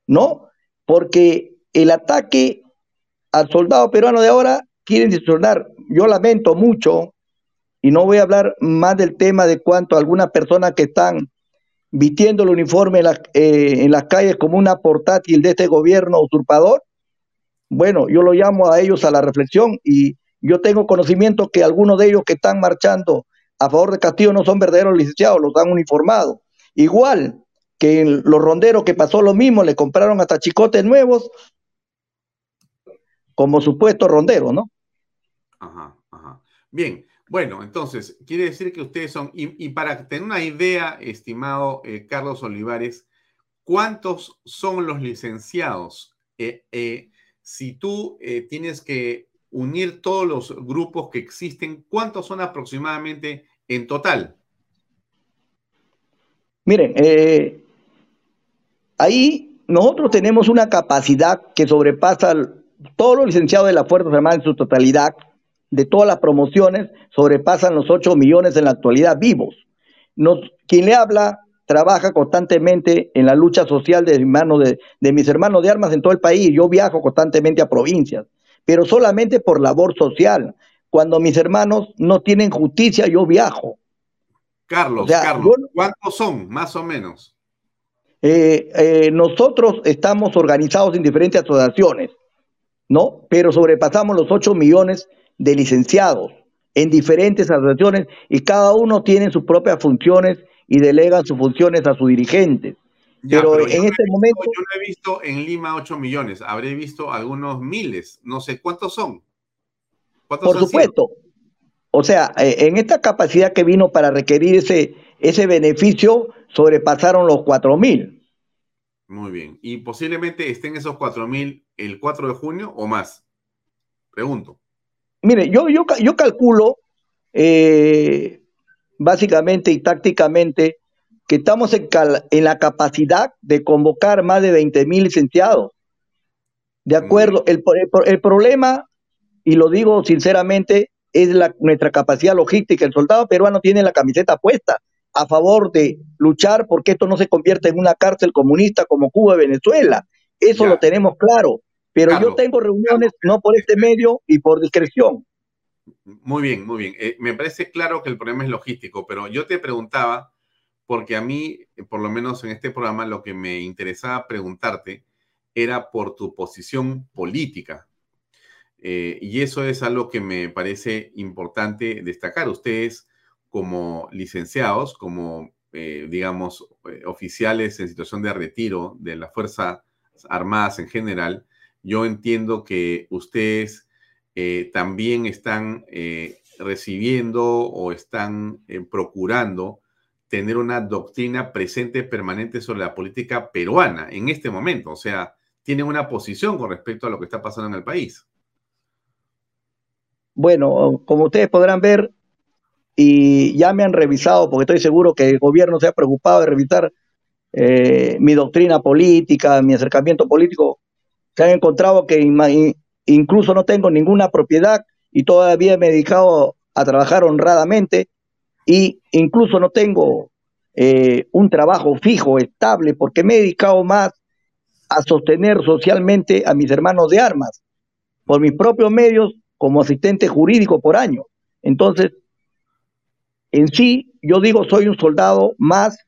¿no? Porque el ataque al soldado peruano de ahora quieren distorsionar. Yo lamento mucho, y no voy a hablar más del tema de cuanto algunas personas que están vistiendo el uniforme en, eh, en las calles como una portátil de este gobierno usurpador. Bueno, yo lo llamo a ellos a la reflexión y yo tengo conocimiento que algunos de ellos que están marchando a favor de Castillo no son verdaderos licenciados, los han uniformado. Igual que los ronderos que pasó lo mismo, le compraron hasta chicotes nuevos como supuesto rondero, ¿no? Ajá, ajá. Bien, bueno, entonces, quiere decir que ustedes son, y, para tener una idea, estimado eh, Carlos Olivares, ¿cuántos son los licenciados? Eh, eh, si tú tienes que unir todos los grupos que existen, ¿cuántos son aproximadamente en total? Miren, eh, ahí nosotros tenemos una capacidad que sobrepasa todos los licenciados de la Fuerza Armada en su totalidad, de todas las promociones, sobrepasan los 8 millones en la actualidad vivos. Quien le habla trabaja constantemente en la lucha social de, de, de mis hermanos de armas en todo el país. Yo viajo constantemente a provincias pero solamente por labor social. Cuando mis hermanos no tienen justicia, yo viajo. Carlos, Carlos, ¿cuántos son, más o menos? Eh, eh, nosotros estamos organizados en diferentes asociaciones, ¿no? Pero sobrepasamos los 8 millones de licenciados en diferentes asociaciones y cada uno tiene sus propias funciones y delega sus funciones a sus dirigentes pero, en este momento. Yo no he visto en Lima 8 millones, habré visto algunos miles, no sé cuántos son. por supuesto. O sea, eh, en esta capacidad que vino para requerir ese, ese beneficio, sobrepasaron los 4 mil. Muy bien. ¿Y posiblemente estén esos 4 mil el 4 de junio o más? Pregunto. Mire, yo, yo, yo calculo eh, básicamente y tácticamente que estamos en, la capacidad de convocar más de 20 mil licenciados. De acuerdo, el, el, problema, y lo digo sinceramente, es la, nuestra capacidad logística. El soldado peruano tiene la camiseta puesta a favor de luchar porque esto no se convierta en una cárcel comunista como Cuba y Venezuela. Eso lo tenemos claro. Pero yo tengo reuniones no por este medio y por discreción. Muy bien, muy bien. Eh, me parece claro que el problema es logístico, pero yo te preguntaba porque a mí, por lo menos en este programa, lo que me interesaba preguntarte era por tu posición política. Eh, y eso es algo que me parece importante destacar. Ustedes como licenciados, como, eh, digamos, oficiales en situación de retiro de las Fuerzas Armadas en general, yo entiendo que ustedes también están recibiendo o están procurando tener una doctrina presente permanente sobre la política peruana en este momento. O sea, tienen una posición con respecto a lo que está pasando en el país. Bueno, como ustedes podrán ver, y ya me han revisado, porque estoy seguro que el gobierno se ha preocupado de revisar eh, mi doctrina política, mi acercamiento político, se han encontrado que incluso no tengo ninguna propiedad y todavía me he dedicado a trabajar honradamente y incluso no tengo eh, un trabajo fijo, estable, porque me he dedicado más a sostener socialmente a mis hermanos de armas por mis propios medios como asistente jurídico por año. Entonces, en sí, yo digo, soy un soldado más,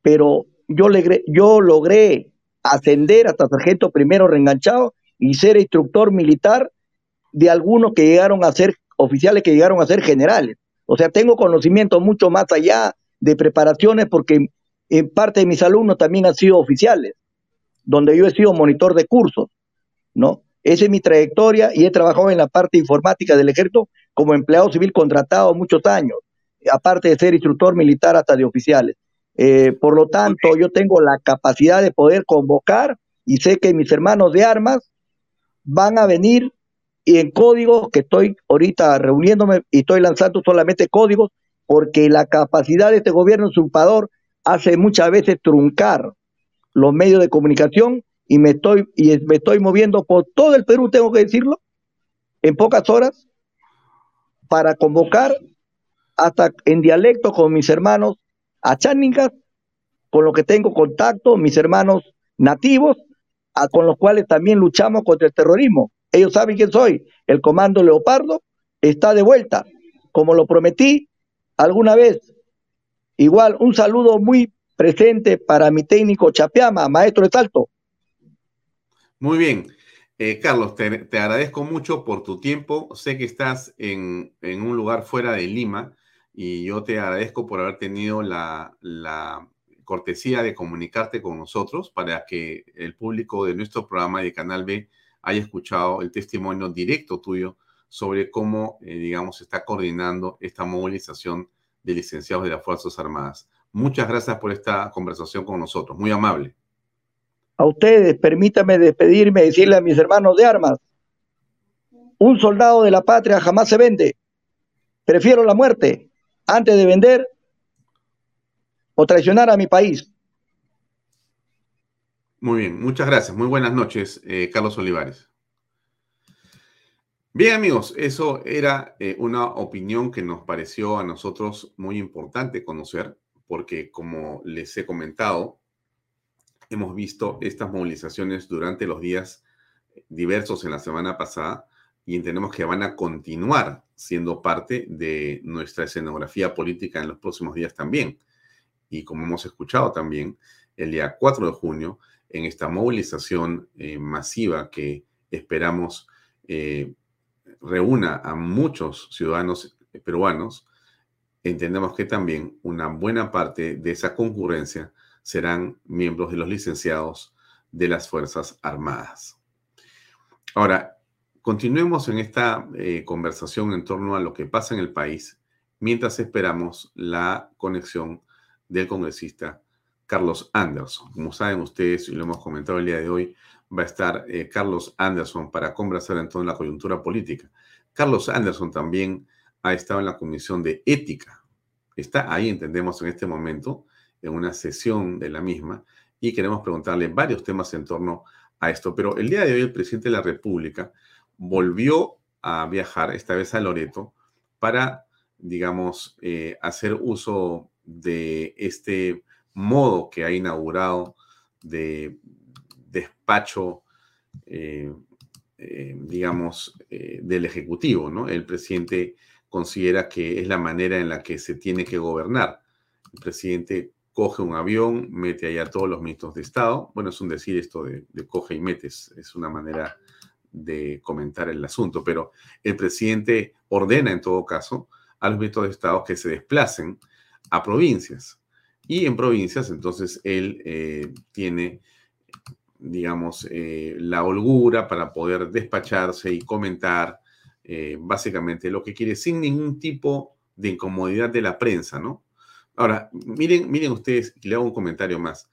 pero yo, yo logré ascender hasta sargento primero reenganchado y ser instructor militar de algunos que llegaron a ser oficiales que llegaron a ser generales. O sea, tengo conocimiento mucho más allá de preparaciones porque en parte de mis alumnos también han sido oficiales, donde yo he sido monitor de cursos, ¿no? Esa es mi trayectoria y he trabajado en la parte informática del ejército como empleado civil contratado muchos años, aparte de ser instructor militar hasta de oficiales. Eh, por lo tanto, yo tengo la capacidad de poder convocar y sé que mis hermanos de armas van a venir y en códigos que estoy ahorita reuniéndome y estoy lanzando solamente códigos porque la capacidad de este gobierno usurpador hace muchas veces truncar los medios de comunicación y me estoy y me estoy moviendo por todo el Perú, tengo que decirlo, en pocas horas para convocar hasta en dialecto con mis hermanos a Cháningas, con los que tengo contacto, mis hermanos nativos, con los cuales también luchamos contra el terrorismo. Ellos saben quién soy. El Comando Leopardo está de vuelta, como lo prometí alguna vez. Igual, un saludo muy presente para mi técnico Chapeama, maestro de salto. Muy bien. Eh, Carlos, te, agradezco mucho por tu tiempo. Sé que estás en, en, un lugar fuera de Lima y yo te agradezco por haber tenido la, la cortesía de comunicarte con nosotros para que el público de nuestro programa de Canal B haya escuchado el testimonio directo tuyo sobre cómo, eh, digamos, se está coordinando esta movilización de licenciados de las Fuerzas Armadas. Muchas gracias por esta conversación con nosotros, muy amable. A ustedes, permítame despedirme y decirle a mis hermanos de armas, un soldado de la patria jamás se vende. Prefiero la muerte antes de vender o traicionar a mi país. Muy bien, muchas gracias. Muy buenas noches, eh, Carlos Olivares. Bien amigos, eso era eh, una opinión que nos pareció a nosotros muy importante conocer, porque como les he comentado, hemos visto estas movilizaciones durante los días diversos en la semana pasada y entendemos que van a continuar siendo parte de nuestra escenografía política en los próximos días también. Y como hemos escuchado también, el día 4 de junio en esta movilización eh, masiva que esperamos eh, reúna a muchos ciudadanos peruanos, entendemos que también una buena parte de esa concurrencia serán miembros de los licenciados de las Fuerzas Armadas. Ahora, continuemos en esta eh, conversación en torno a lo que pasa en el país mientras esperamos la conexión del congresista Carlos Anderson. Como saben ustedes, y lo hemos comentado el día de hoy, va a estar eh, Carlos Anderson para conversar en torno a la coyuntura política. Carlos Anderson también ha estado en la Comisión de Ética. Está ahí, entendemos, en este momento, en una sesión de la misma, y queremos preguntarle varios temas en torno a esto. Pero el día de hoy el presidente de la República volvió a viajar, esta vez a Loreto, para, digamos, eh, hacer uso de este modo que ha inaugurado de despacho, eh, eh, digamos, eh, del Ejecutivo, ¿no? El presidente considera que es la manera en la que se tiene que gobernar. El presidente coge un avión, mete allá a todos los ministros de Estado. Bueno, es un decir esto de, de coge y metes, es una manera de comentar el asunto, pero el presidente ordena en todo caso a los ministros de Estado que se desplacen a provincias y en provincias, entonces él eh, tiene, digamos, eh, la holgura para poder despacharse y comentar eh, básicamente lo que quiere sin ningún tipo de incomodidad de la prensa, ¿no? Ahora, miren, miren ustedes, y le hago un comentario más.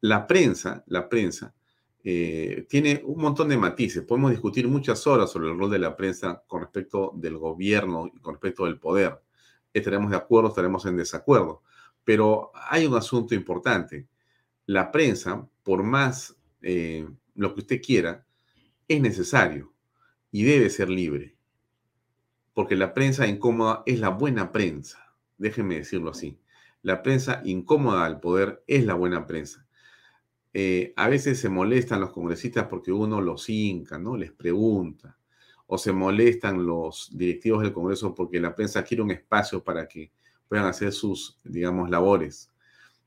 La prensa, la prensa, tiene un montón de matices. Podemos discutir muchas horas sobre el rol de la prensa con respecto del gobierno y con respecto del poder. Estaremos de acuerdo, estaremos en desacuerdo. Pero hay un asunto importante. La prensa, por más eh, lo que usted quiera, es necesario y debe ser libre. Porque la prensa incómoda es la buena prensa. Déjenme decirlo así. La prensa incómoda al poder es la buena prensa. Eh, a veces se molestan los congresistas porque uno los hinca, ¿no? Les pregunta. O se molestan los directivos del Congreso porque la prensa quiere un espacio para que puedan hacer sus, digamos, labores.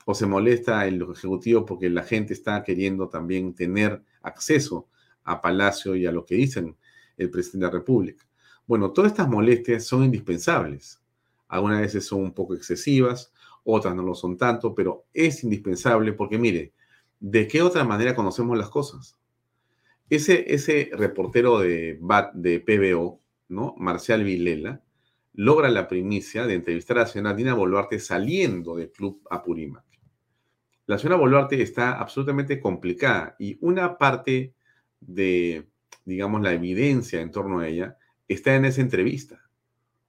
O se molesta el Ejecutivo porque la gente está queriendo también tener acceso a Palacio y a lo que dicen el presidente de la República. Bueno, todas estas molestias son indispensables. Algunas veces son un poco excesivas, otras no lo son tanto, pero es indispensable porque mire, ¿de qué otra manera conocemos las cosas? Ese, ese reportero de, de PBO, ¿no? Marcial Vilela, logra la primicia de entrevistar a la señora Dina Boluarte saliendo del club Apurímac. La señora Boluarte está absolutamente complicada y una parte de, digamos, la evidencia en torno a ella está en esa entrevista,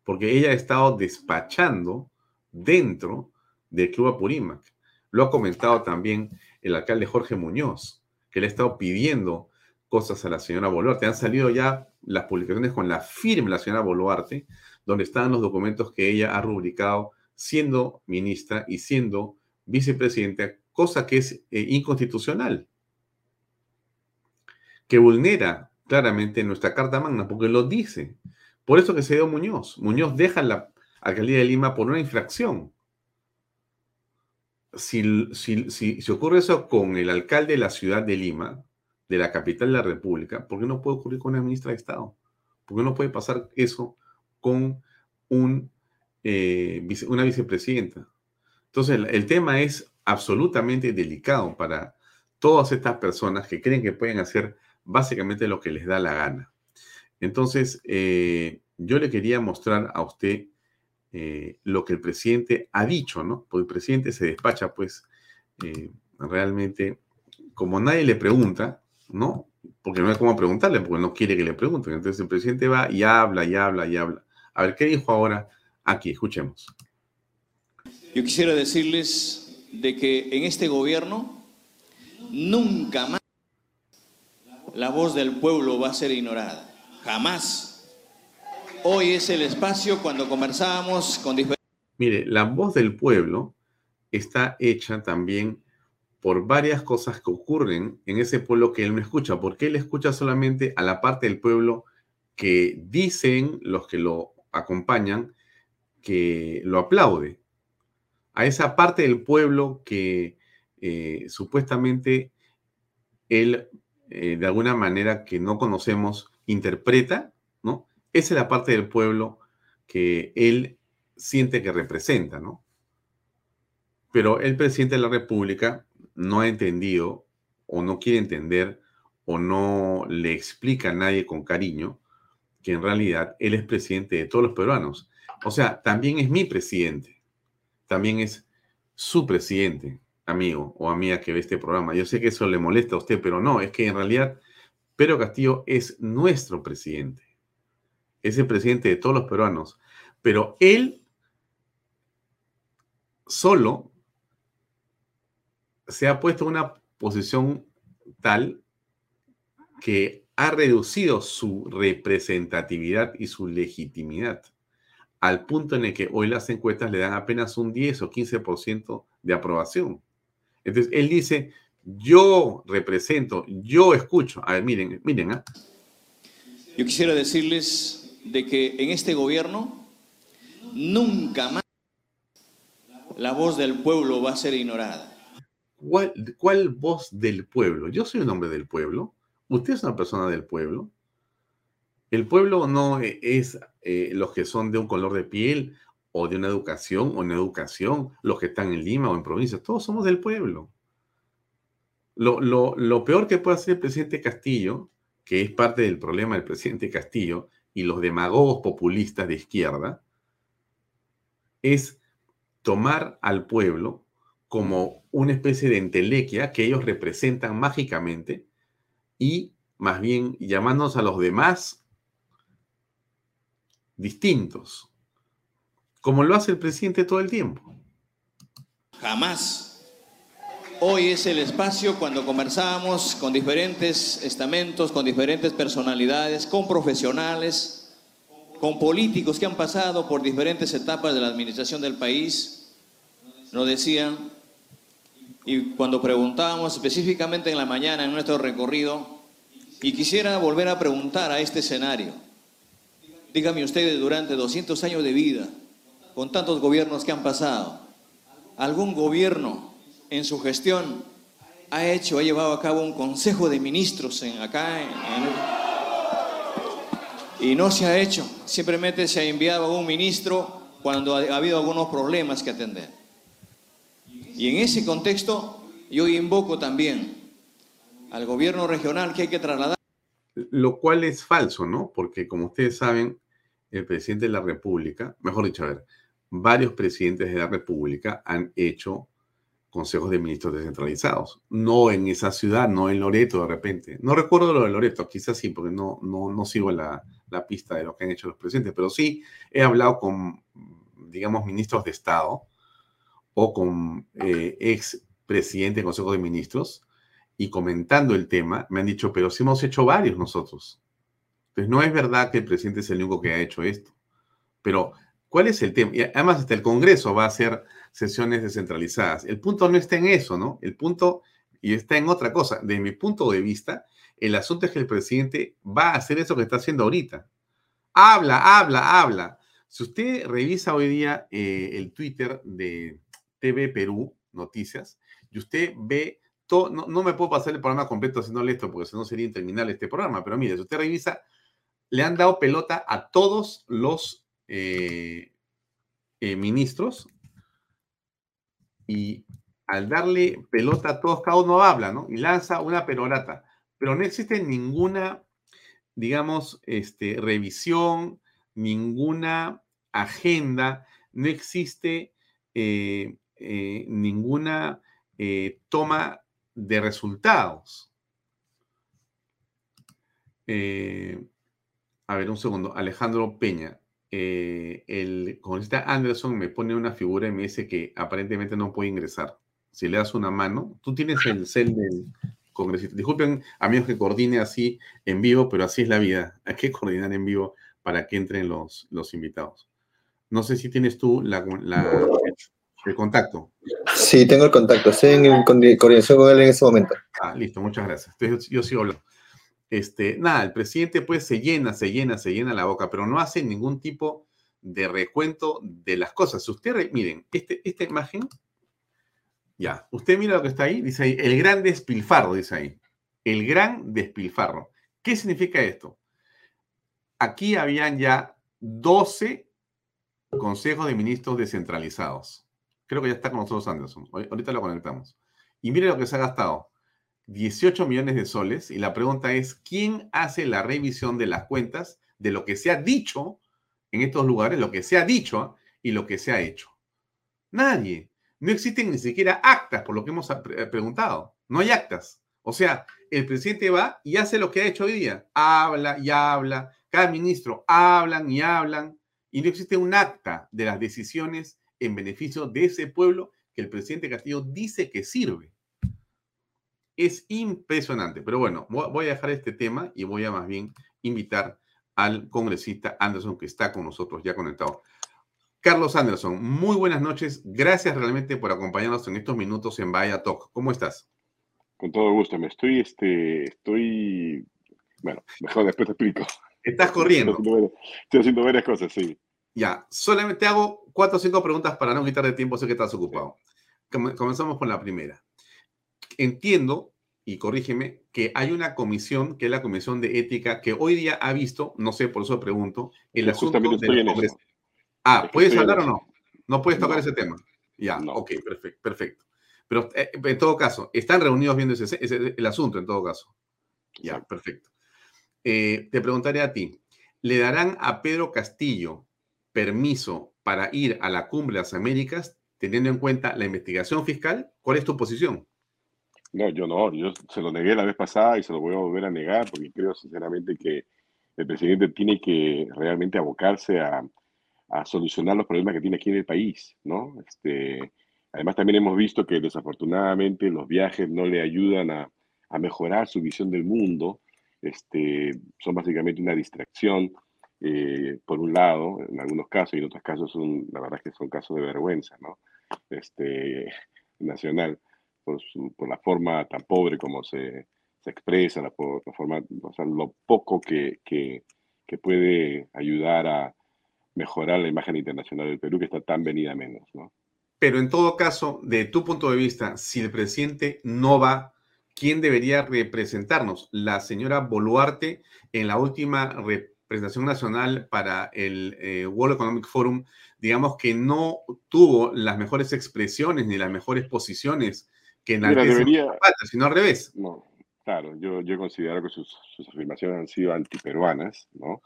porque ella ha estado despachando dentro del Club Apurímac. Lo ha comentado también el alcalde Jorge Muñoz, que le ha estado pidiendo cosas a la señora Boluarte. Han salido ya las publicaciones con la firma de la señora Boluarte, donde están los documentos que ella ha rubricado siendo ministra y siendo vicepresidenta, cosa que es eh, inconstitucional, que vulnera claramente nuestra Carta Magna, porque lo dice. Por eso que se dio Muñoz. Muñoz deja la alcaldía de Lima por una infracción si, si, ocurre eso con el alcalde de la ciudad de Lima, de la capital de la República, ¿por qué no puede ocurrir con la ministra de Estado? ¿Por qué no puede pasar eso con eh, una vicepresidenta? Entonces, el, tema es absolutamente delicado para todas estas personas que creen que pueden hacer básicamente lo que les da la gana. Entonces, eh, yo le quería mostrar a usted eh, lo que el presidente ha dicho, ¿no? Porque el presidente se despacha, pues, realmente, como nadie le pregunta, ¿no? Porque no hay cómo preguntarle, porque no quiere que le pregunten. Entonces el presidente va y habla, y habla, y habla. A ver, ¿qué dijo ahora aquí? Escuchemos. Yo quisiera decirles de que en este gobierno nunca más la voz del pueblo va a ser ignorada. Jamás. Hoy es el espacio cuando conversábamos con diferentes... Mire, la voz del pueblo está hecha también por varias cosas que ocurren en ese pueblo que él no escucha, porque él escucha solamente a la parte del pueblo que dicen los que lo acompañan que lo aplaude, a esa parte del pueblo que eh, supuestamente él eh, de alguna manera que no conocemos interpreta, ¿no? Esa es la parte del pueblo que él siente que representa, ¿no? Pero el presidente de la República no ha entendido o no quiere entender o no le explica a nadie con cariño que en realidad él es presidente de todos los peruanos. O sea, también es mi presidente, también es su presidente, amigo o amiga que ve este programa. Yo sé que eso le molesta a usted, pero no, es que en realidad Pedro Castillo es nuestro presidente es el presidente de todos los peruanos, pero él solo se ha puesto en una posición tal que ha reducido su representatividad y su legitimidad al punto en el que hoy las encuestas le dan apenas un 10 o 15% de aprobación. Entonces, él dice, yo represento, yo escucho. A ver, miren, miren. ¿ah? Yo quisiera decirles de que en este gobierno nunca más la voz del pueblo va a ser ignorada. ¿Cuál, voz del pueblo? Yo soy un hombre del pueblo. Usted es una persona del pueblo. El pueblo no e, es eh, los que son de un color de piel o de una educación o una educación, los que están en Lima o en provincias. Todos somos del pueblo. Lo, lo peor que puede hacer el presidente Castillo, que es parte del problema del presidente Castillo, y los demagogos populistas de izquierda es tomar al pueblo como una especie de entelequia que ellos representan mágicamente y más bien llamándonos a los demás distintos, como lo hace el presidente todo el tiempo. Jamás. Hoy es el espacio cuando conversábamos con diferentes estamentos, con diferentes personalidades, con profesionales, con políticos que han pasado por diferentes etapas de la administración del país. Nos decían, y cuando preguntábamos específicamente en la mañana en nuestro recorrido, y quisiera volver a preguntar a este escenario, díganme ustedes durante 200 años de vida, con tantos gobiernos que han pasado, algún gobierno en su gestión ha hecho, ha llevado a cabo un consejo de ministros en, acá y no se ha hecho. Simplemente se ha enviado a un ministro cuando ha habido algunos problemas que atender. Y en ese contexto yo invoco también al gobierno regional que hay que trasladar. Lo cual es falso, ¿no? Porque como ustedes saben, el presidente de la República, mejor dicho, a ver, varios presidentes de la República han hecho consejos de ministros descentralizados. No en esa ciudad, no en Loreto de repente. No recuerdo lo de Loreto, quizás sí, porque no, no, no sigo la, la pista de lo que han hecho los presidentes, pero sí he hablado con, digamos, ministros de Estado o con eh, ex presidente de Consejo de Ministros y comentando el tema, me han dicho, pero sí hemos hecho varios nosotros. Entonces, no es verdad que el presidente es el único que ha hecho esto. Pero, ¿cuál es el tema? Y además, hasta el Congreso va a hacer sesiones descentralizadas. El punto no está en eso, ¿no? El punto, y está en otra cosa. De mi punto de vista, el asunto es que el presidente va a hacer eso que está haciendo ahorita. Habla, habla, habla. Si usted revisa hoy día eh, el Twitter de TV Perú Noticias y usted ve todo, no, no, me puedo pasar el programa completo haciéndole esto porque si no sería interminable este programa, pero mire, si usted revisa, le han dado pelota a todos los eh, eh, ministros y al darle pelota a todos, cada uno habla, ¿no? Y lanza una perorata, pero no existe ninguna, digamos, este, revisión, ninguna agenda, no existe eh, eh, ninguna eh, toma de resultados. Eh, a ver, un segundo. Alejandro Peña. el congresista Anderson me pone una figura y me dice que aparentemente no puede ingresar. Si le das una mano, tú tienes el cel del congresista. Disculpen, amigos, que coordine así en vivo, pero así es la vida. Hay que coordinar en vivo para que entren los, los invitados. No sé si tienes tú la, la el contacto. Sí, tengo el contacto. Estoy en coordinación con él en ese momento. Ah, listo, muchas gracias. Entonces, yo sigo hablando. Este, nada, el presidente pues se llena, se llena, se llena la boca, pero no hace ningún tipo de recuento de las cosas. Si usted, miren, este, esta imagen, ya, usted mira lo que está ahí, dice ahí, el gran despilfarro, dice ahí. El gran despilfarro. ¿Qué significa esto? Aquí habían ya 12 consejos de ministros descentralizados. Creo que ya está con nosotros Anderson. Ahorita lo conectamos. Y mire lo que se ha gastado. 18 millones de soles. Y la pregunta es, ¿quién hace la revisión de las cuentas de lo que se ha dicho en estos lugares, lo que se ha dicho y lo que se ha hecho? Nadie. No existen ni siquiera actas, por lo que hemos preguntado. No hay actas. O sea, el presidente va y hace lo que ha hecho hoy día. Habla y habla. Cada ministro hablan y hablan. Y no existe un acta de las decisiones en beneficio de ese pueblo que el presidente Castillo dice que sirve. Es impresionante, pero bueno, voy a dejar este tema y voy a más bien invitar al congresista Anderson que está con nosotros ya conectado. Carlos Anderson, muy buenas noches. Gracias realmente por acompañarnos en estos minutos en Vaya Talk. ¿Cómo estás? Con todo gusto. Me estoy, este, estoy, bueno, mejor después te explico. Estás corriendo. Estoy haciendo, estoy haciendo varias cosas, sí. Ya, solamente hago cuatro o cinco preguntas para no quitar de tiempo, sé que estás ocupado. Comenzamos con la primera. Entiendo, y corrígeme, que hay una comisión, que es la Comisión de Ética, que hoy día ha visto, no sé, por eso pregunto, el asunto del Congreso. Ah, ¿puedes hablar o no? No puedes tocar ese tema. Ya, ok, perfecto, perfecto. Pero eh, en todo caso, están reunidos viendo ese, el asunto, en todo caso. Ya, perfecto. Eh, te preguntaré a ti, ¿le darán a Pedro Castillo permiso para ir a la cumbre de las Américas teniendo en cuenta la investigación fiscal? ¿Cuál es tu posición? No, yo no, yo se lo negué la vez pasada y se lo voy a volver a negar porque creo sinceramente que el presidente tiene que realmente abocarse a, a solucionar los problemas que tiene aquí en el país, ¿no? Este, además también hemos visto que desafortunadamente los viajes no le ayudan a, a mejorar su visión del mundo, este, son básicamente una distracción eh, por un lado, en algunos casos, y en otros casos, son, la verdad es que son casos de vergüenza, ¿no? Este, <laughs> nacional, por, por la forma tan pobre como se, se expresa, la, la, forma, o sea, lo poco que, que, que, puede ayudar a mejorar la imagen internacional del Perú, que está tan venida menos, ¿no? Pero en todo caso, de tu punto de vista, si el presidente no va quién debería representarnos. La señora Boluarte, en la última representación nacional para el eh, World Economic Forum, digamos que no tuvo las mejores expresiones ni las mejores posiciones que en la debería... sino al revés. No, claro, yo, yo considero que sus, afirmaciones han sido antiperuanas, ¿no?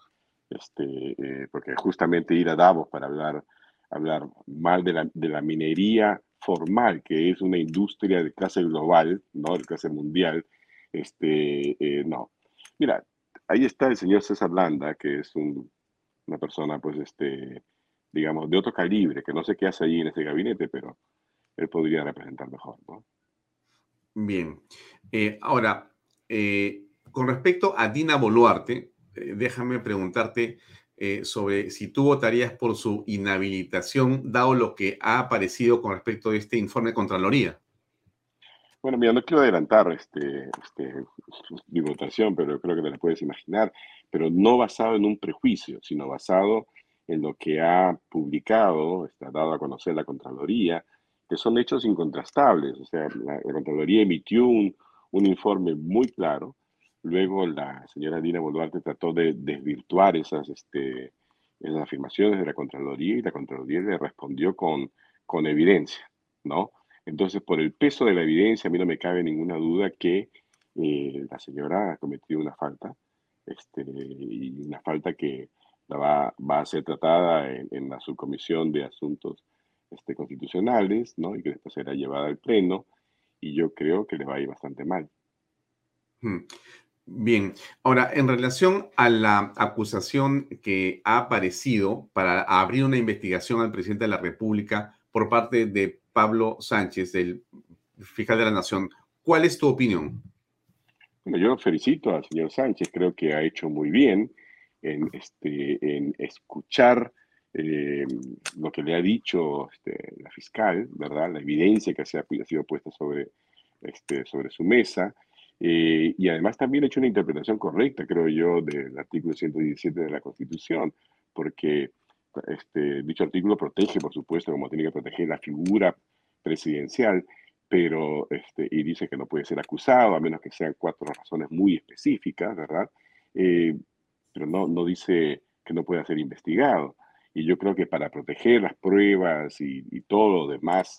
Este, eh, porque justamente ir a Davos para hablar, hablar mal de la, de la minería formal, que es una industria de clase global, ¿no? De clase mundial, este, eh, no. Mira, ahí está el señor César Landa, que es una persona, pues, este, digamos, de otro calibre, que no sé qué hace ahí en ese gabinete, pero él podría representar mejor. Bien. Eh, ahora, eh, con respecto a Dina Boluarte, déjame preguntarte eh, sobre si tú votarías por su inhabilitación, dado lo que ha aparecido con respecto a este informe de Contraloría. Bueno, mira, no quiero adelantar este, este, mi votación, pero creo que te la puedes imaginar, pero no basado en un prejuicio, sino basado en lo que ha publicado, está dado a conocer la Contraloría, que son hechos incontrastables. O sea, la, Contraloría emitió un, un informe muy claro Luego la señora Dina Boluarte trató de desvirtuar esas, este, esas afirmaciones de la Contraloría y la Contraloría le respondió con, con evidencia, ¿no? Entonces, por el peso de la evidencia, a mí no me cabe ninguna duda que eh, la señora ha cometido una falta, este, y una falta que la va, a ser tratada en, la subcomisión de asuntos este, constitucionales, ¿no? Y que después será llevada al pleno, y yo creo que le va a ir bastante mal. Hmm. Bien, ahora, en relación a la acusación que ha aparecido para abrir una investigación al presidente de la República por parte de Pablo Sánchez, el fiscal de la Nación, ¿cuál es tu opinión? Bueno, yo felicito al señor Sánchez, creo que ha hecho muy bien en, este, escuchar eh, lo que le ha dicho este, la fiscal, ¿verdad? La evidencia que se ha, sido puesta sobre, este, sobre su mesa eh, y además también ha hecho una interpretación correcta, creo yo, del artículo 117 de la Constitución, porque este, dicho artículo protege, por supuesto, como tiene que proteger la figura presidencial, pero, este, y dice que no puede ser acusado, a menos que sean cuatro razones muy específicas, ¿verdad? Eh, pero no, no dice que no pueda ser investigado. Y yo creo que para proteger las pruebas y, y todo lo demás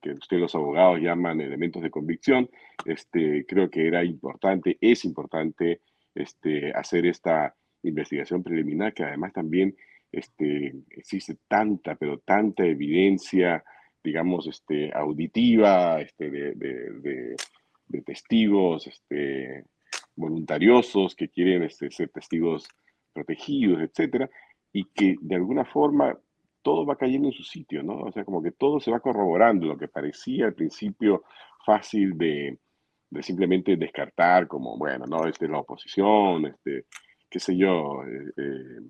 que ustedes los abogados llaman elementos de convicción, este, creo que era importante, es importante este, hacer esta investigación preliminar, que además también este, existe tanta, pero tanta evidencia, digamos, este, auditiva, este, de, testigos este, voluntariosos que quieren ser testigos protegidos, etcétera, y que de alguna forma todo va cayendo en su sitio, ¿no? O sea, como que todo se va corroborando, lo que parecía al principio fácil de, simplemente descartar como, bueno, no, este es la oposición, este, qué sé yo, eh, eh,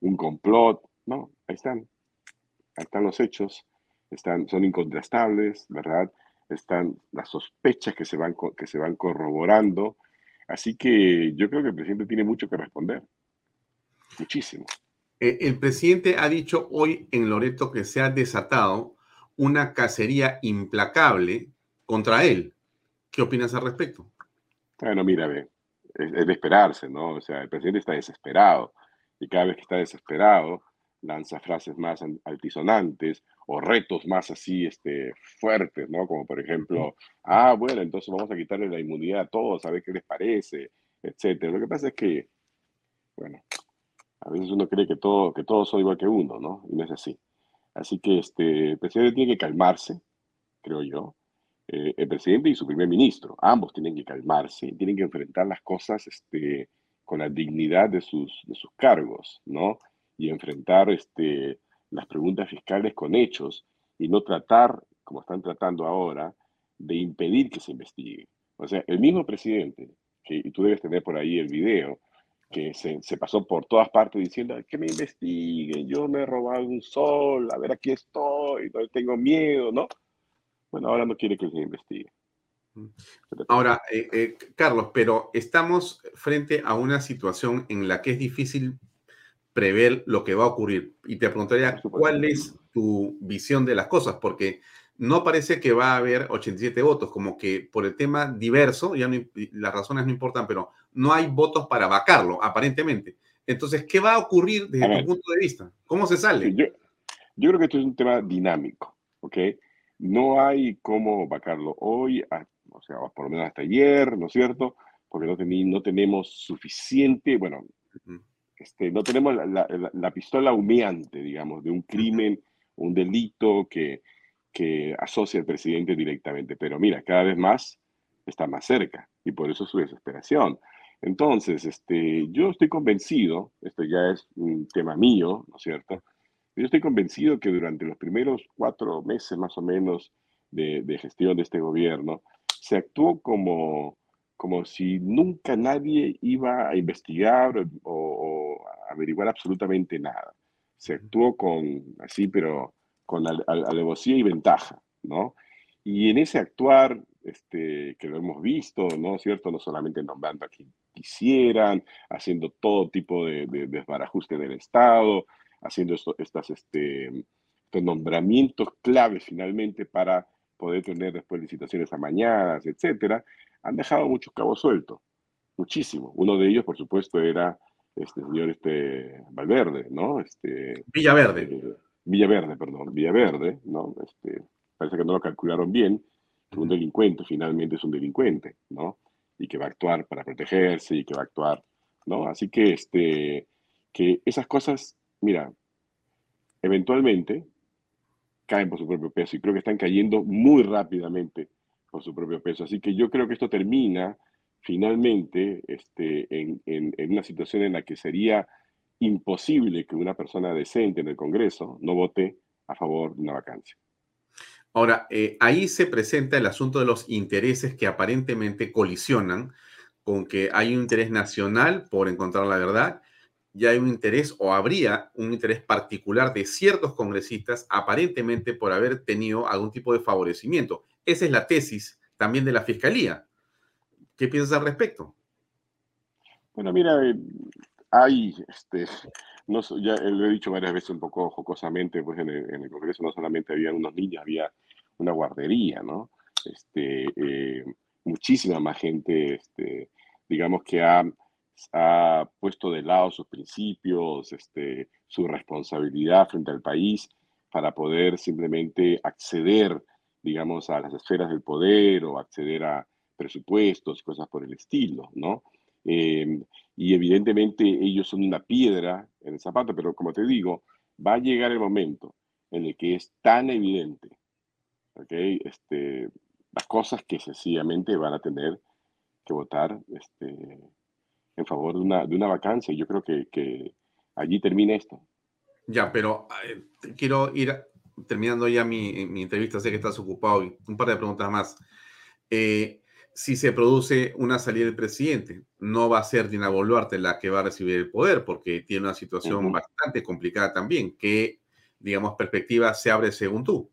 un complot, no, ahí están, ahí están los hechos, están, son incontrastables, ¿verdad? Están las sospechas que se van, que se van corroborando, así que yo creo que el presidente tiene mucho que responder, muchísimo. Eh, el presidente ha dicho hoy en Loreto que se ha desatado una cacería implacable contra él. ¿Qué opinas al respecto? Bueno, mira, es, es, de esperarse, ¿no? O sea, el presidente está desesperado y cada vez que está desesperado lanza frases más altisonantes o retos más así este, fuertes, ¿no? Como por ejemplo, ah, bueno, entonces vamos a quitarle la inmunidad a todos, a ver qué les parece, etcétera. Lo que pasa es que, bueno, a veces uno cree que, todo, que todos son igual que uno, ¿no? Y no es así. Así que este, el presidente tiene que calmarse, creo yo. Eh, el presidente y su primer ministro, ambos tienen que calmarse, tienen que enfrentar las cosas este, con la dignidad de sus, de sus cargos, ¿no? Y enfrentar este, las preguntas fiscales con hechos y no tratar, como están tratando ahora, de impedir que se investigue. O sea, el mismo presidente, que y tú debes tener por ahí el video, que se, se, pasó por todas partes diciendo que me investiguen, yo me he robado un sol, a ver, aquí estoy, no tengo miedo, ¿no? Bueno, ahora no quiere que se investigue. Ahora, eh, eh, Carlos, pero estamos frente a una situación en la que es difícil prever lo que va a ocurrir. Y te preguntaría, ¿cuál es tu visión de las cosas? Porque no parece que va a haber 87 votos, como que por el tema diverso, ya las razones no importan, pero no hay votos para vacarlo, aparentemente. Entonces, ¿qué va a ocurrir desde tu punto de vista? ¿Cómo se sale? Yo, yo, creo que esto es un tema dinámico, ¿ok? No hay cómo vacarlo hoy, o sea, por lo menos hasta ayer, ¿no es cierto? Porque no, no tenemos suficiente, bueno, este, no tenemos la, pistola humeante, digamos, de un crimen, un delito que, que asocia al presidente directamente. Pero mira, cada vez más está más cerca y por eso su desesperación. Entonces, este, yo estoy convencido, esto ya es un tema mío, ¿no es cierto? Yo estoy convencido que durante los primeros cuatro meses más o menos de, de gestión de este gobierno, se actuó como, como si nunca nadie iba a investigar o, averiguar absolutamente nada. Se actuó con, así, pero con alevosía y ventaja, ¿no? Y en ese actuar, este, que lo hemos visto, ¿no cierto? No solamente nombrando a quien quisieran, haciendo todo tipo de, desbarajuste del Estado, haciendo estas, este, estos nombramientos claves finalmente para poder tener después licitaciones amañadas, etcétera, han dejado muchos cabos sueltos, muchísimo. Uno de ellos, por supuesto, era este señor este Valverde, ¿no? Este, Villaverde. Eh, Villaverde, perdón, Villaverde, ¿no? Este, parece que no lo calcularon bien, que un delincuente finalmente es un delincuente, ¿no? Y que va a actuar para protegerse y que va a actuar, ¿no? Así que, este, que esas cosas, mira, eventualmente caen por su propio peso y creo que están cayendo muy rápidamente por su propio peso. Así que yo creo que esto termina finalmente este, en, en, una situación en la que sería imposible que una persona decente en el Congreso no vote a favor de una vacancia. Ahora, eh, ahí se presenta el asunto de los intereses que aparentemente colisionan con que hay un interés nacional por encontrar la verdad y hay un interés o habría un interés particular de ciertos congresistas aparentemente por haber tenido algún tipo de favorecimiento. Esa es la tesis también de la Fiscalía. ¿Qué piensas al respecto? Bueno, mira, eh, hay, este, ya lo he dicho varias veces un poco jocosamente, pues en el, Congreso no solamente había unos niños, había una guardería, ¿no? Este, eh, muchísima más gente, este, digamos que ha, ha, puesto de lado sus principios, este, su responsabilidad frente al país para poder simplemente acceder digamos, a las esferas del poder o acceder a presupuestos, cosas por el estilo, ¿no? Em, y evidentemente ellos son una piedra en el zapato, pero como te digo, va a llegar el momento en el que es tan evidente, ¿ok? Este, las cosas que sencillamente van a tener que votar este, en favor de una, de una vacancia. Yo creo que, que allí termina esto. Ya, pero eh, quiero ir terminando ya mi, mi, entrevista, sé que estás ocupado y un par de preguntas más. Eh, si se produce una salida del presidente, no va a ser Dina Boluarte la que va a recibir el poder, porque tiene una situación bastante complicada también. ¿Qué, digamos, perspectiva se abre según tú?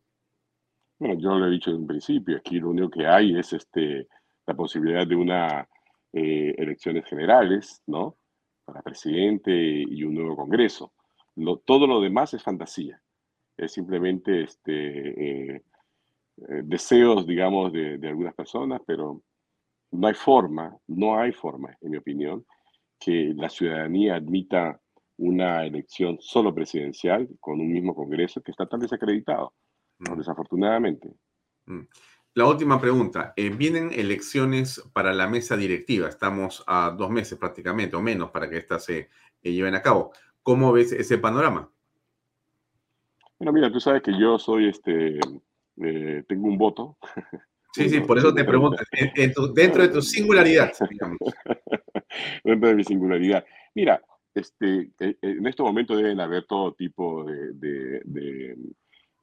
Bueno, yo lo he dicho en principio, aquí lo único que hay es este, la posibilidad de una eh, elecciones generales, ¿no? Para presidente y un nuevo Congreso. Lo, todo lo demás es fantasía es simplemente este, eh, eh, deseos, digamos, de, algunas personas, pero no hay forma, no hay forma, en mi opinión, que la ciudadanía admita una elección solo presidencial con un mismo Congreso que está tan desacreditado, mm. desafortunadamente. Mm. La última pregunta. Eh, vienen elecciones para la mesa directiva. Estamos a dos meses prácticamente, o menos, para que éstas se lleven a cabo. ¿Cómo ves ese panorama? Bueno, mira, tú sabes que yo soy, este, eh, tengo un voto. Sí, sí, por eso te pregunto, dentro de tu singularidad, <laughs> dentro de mi singularidad. Mira, este, eh, en este momento deben haber todo tipo de,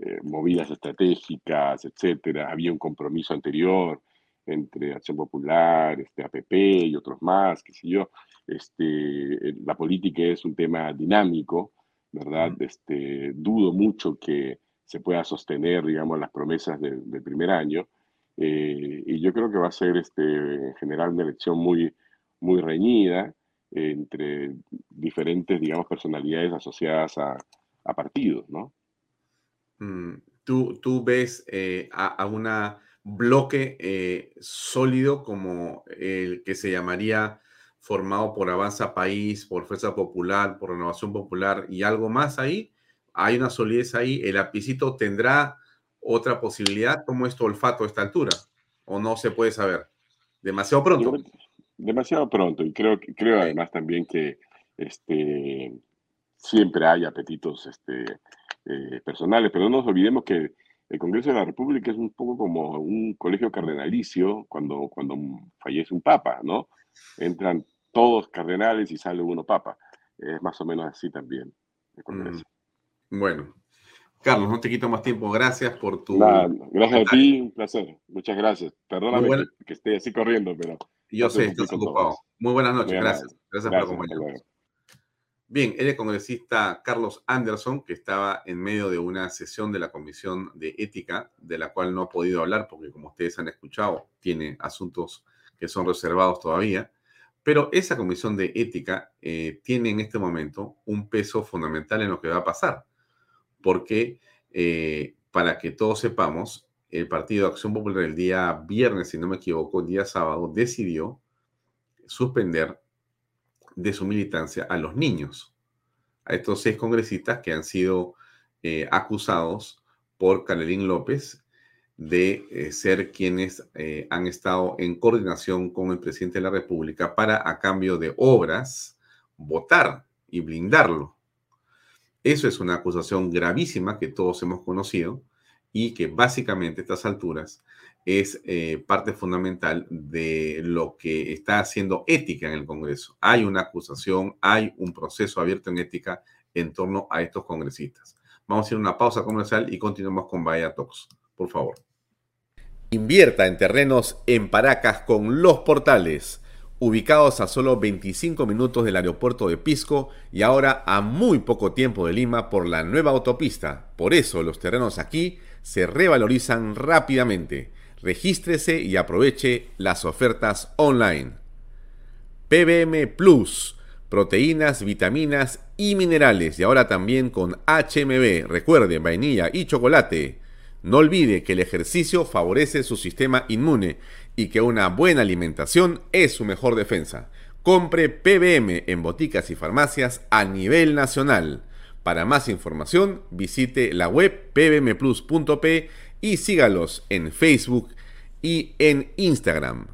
eh, movidas estratégicas, etcétera. Había un compromiso anterior entre Acción Popular, este, APP y otros más, qué sé yo. Este, la política es un tema dinámico ¿verdad? Este, dudo mucho que se pueda sostener, digamos, las promesas del, primer año. Eh, y yo creo que va a ser este, en general una elección muy, muy reñida entre diferentes, digamos, personalidades asociadas a, partidos, ¿no? Mm, tú, tú ves eh, a, un bloque eh, sólido como el que se llamaría formado por Avanza País, por Fuerza Popular, por Renovación Popular y algo más ahí. Hay una solidez ahí. El lapicito tendrá otra posibilidad. ¿Cómo es tu olfato a esta altura? ¿O no se puede saber? Demasiado pronto. Demasiado pronto. Y creo, creo además también que este, siempre hay apetitos este, eh, personales, pero no nos olvidemos que el Congreso de la República es un poco como un colegio cardenalicio cuando, cuando fallece un papa, ¿no? Entran todos cardenales y sale uno papa. Es más o menos así también el Congreso. Mm. Bueno, Carlos, no te quito más tiempo. Gracias por tu. gracias a ti, un placer. Muchas gracias. Perdóname que, esté así corriendo, pero. Yo sé, estás ocupado. Muy buenas noches. gracias. Gracias, por acompañarnos. Bien, el congresista Carlos Anderson, que estaba en medio de una sesión de la Comisión de Ética, de la cual no ha podido hablar porque, como ustedes han escuchado, tiene asuntos que son reservados todavía. Pero esa Comisión de Ética eh, tiene en este momento un peso fundamental en lo que va a pasar, porque eh, para que todos sepamos, el Partido Acción Popular el día viernes, si no me equivoco, el día sábado, decidió suspender de su militancia a los niños, a estos seis congresistas que han sido eh, acusados por Canelín López de eh, ser quienes eh, han estado en coordinación con el presidente de la República para, a cambio de obras, votar y blindarlo. Eso es una acusación gravísima que todos hemos conocido y que básicamente estas alturas es eh, parte fundamental de lo que está haciendo ética en el Congreso. Hay una acusación, hay un proceso abierto en ética en torno a estos congresistas. Vamos a a una pausa comercial y continuamos con Bahía Talks. Por favor. Invierta en terrenos en Paracas con los portales ubicados a solo 25 minutos del aeropuerto de Pisco y ahora a muy poco tiempo de Lima por la nueva autopista. Por eso los terrenos aquí se revalorizan rápidamente. Regístrese y aproveche las ofertas online. PBM Plus, proteínas, vitaminas y minerales y ahora también con HMB, recuerde, vainilla y chocolate. No olvide que el ejercicio favorece su sistema inmune y que una buena alimentación es su mejor defensa. Compre PBM en boticas y farmacias a nivel nacional. Para más información, visite la web pbmplus.p y sígalos en Facebook y en Instagram.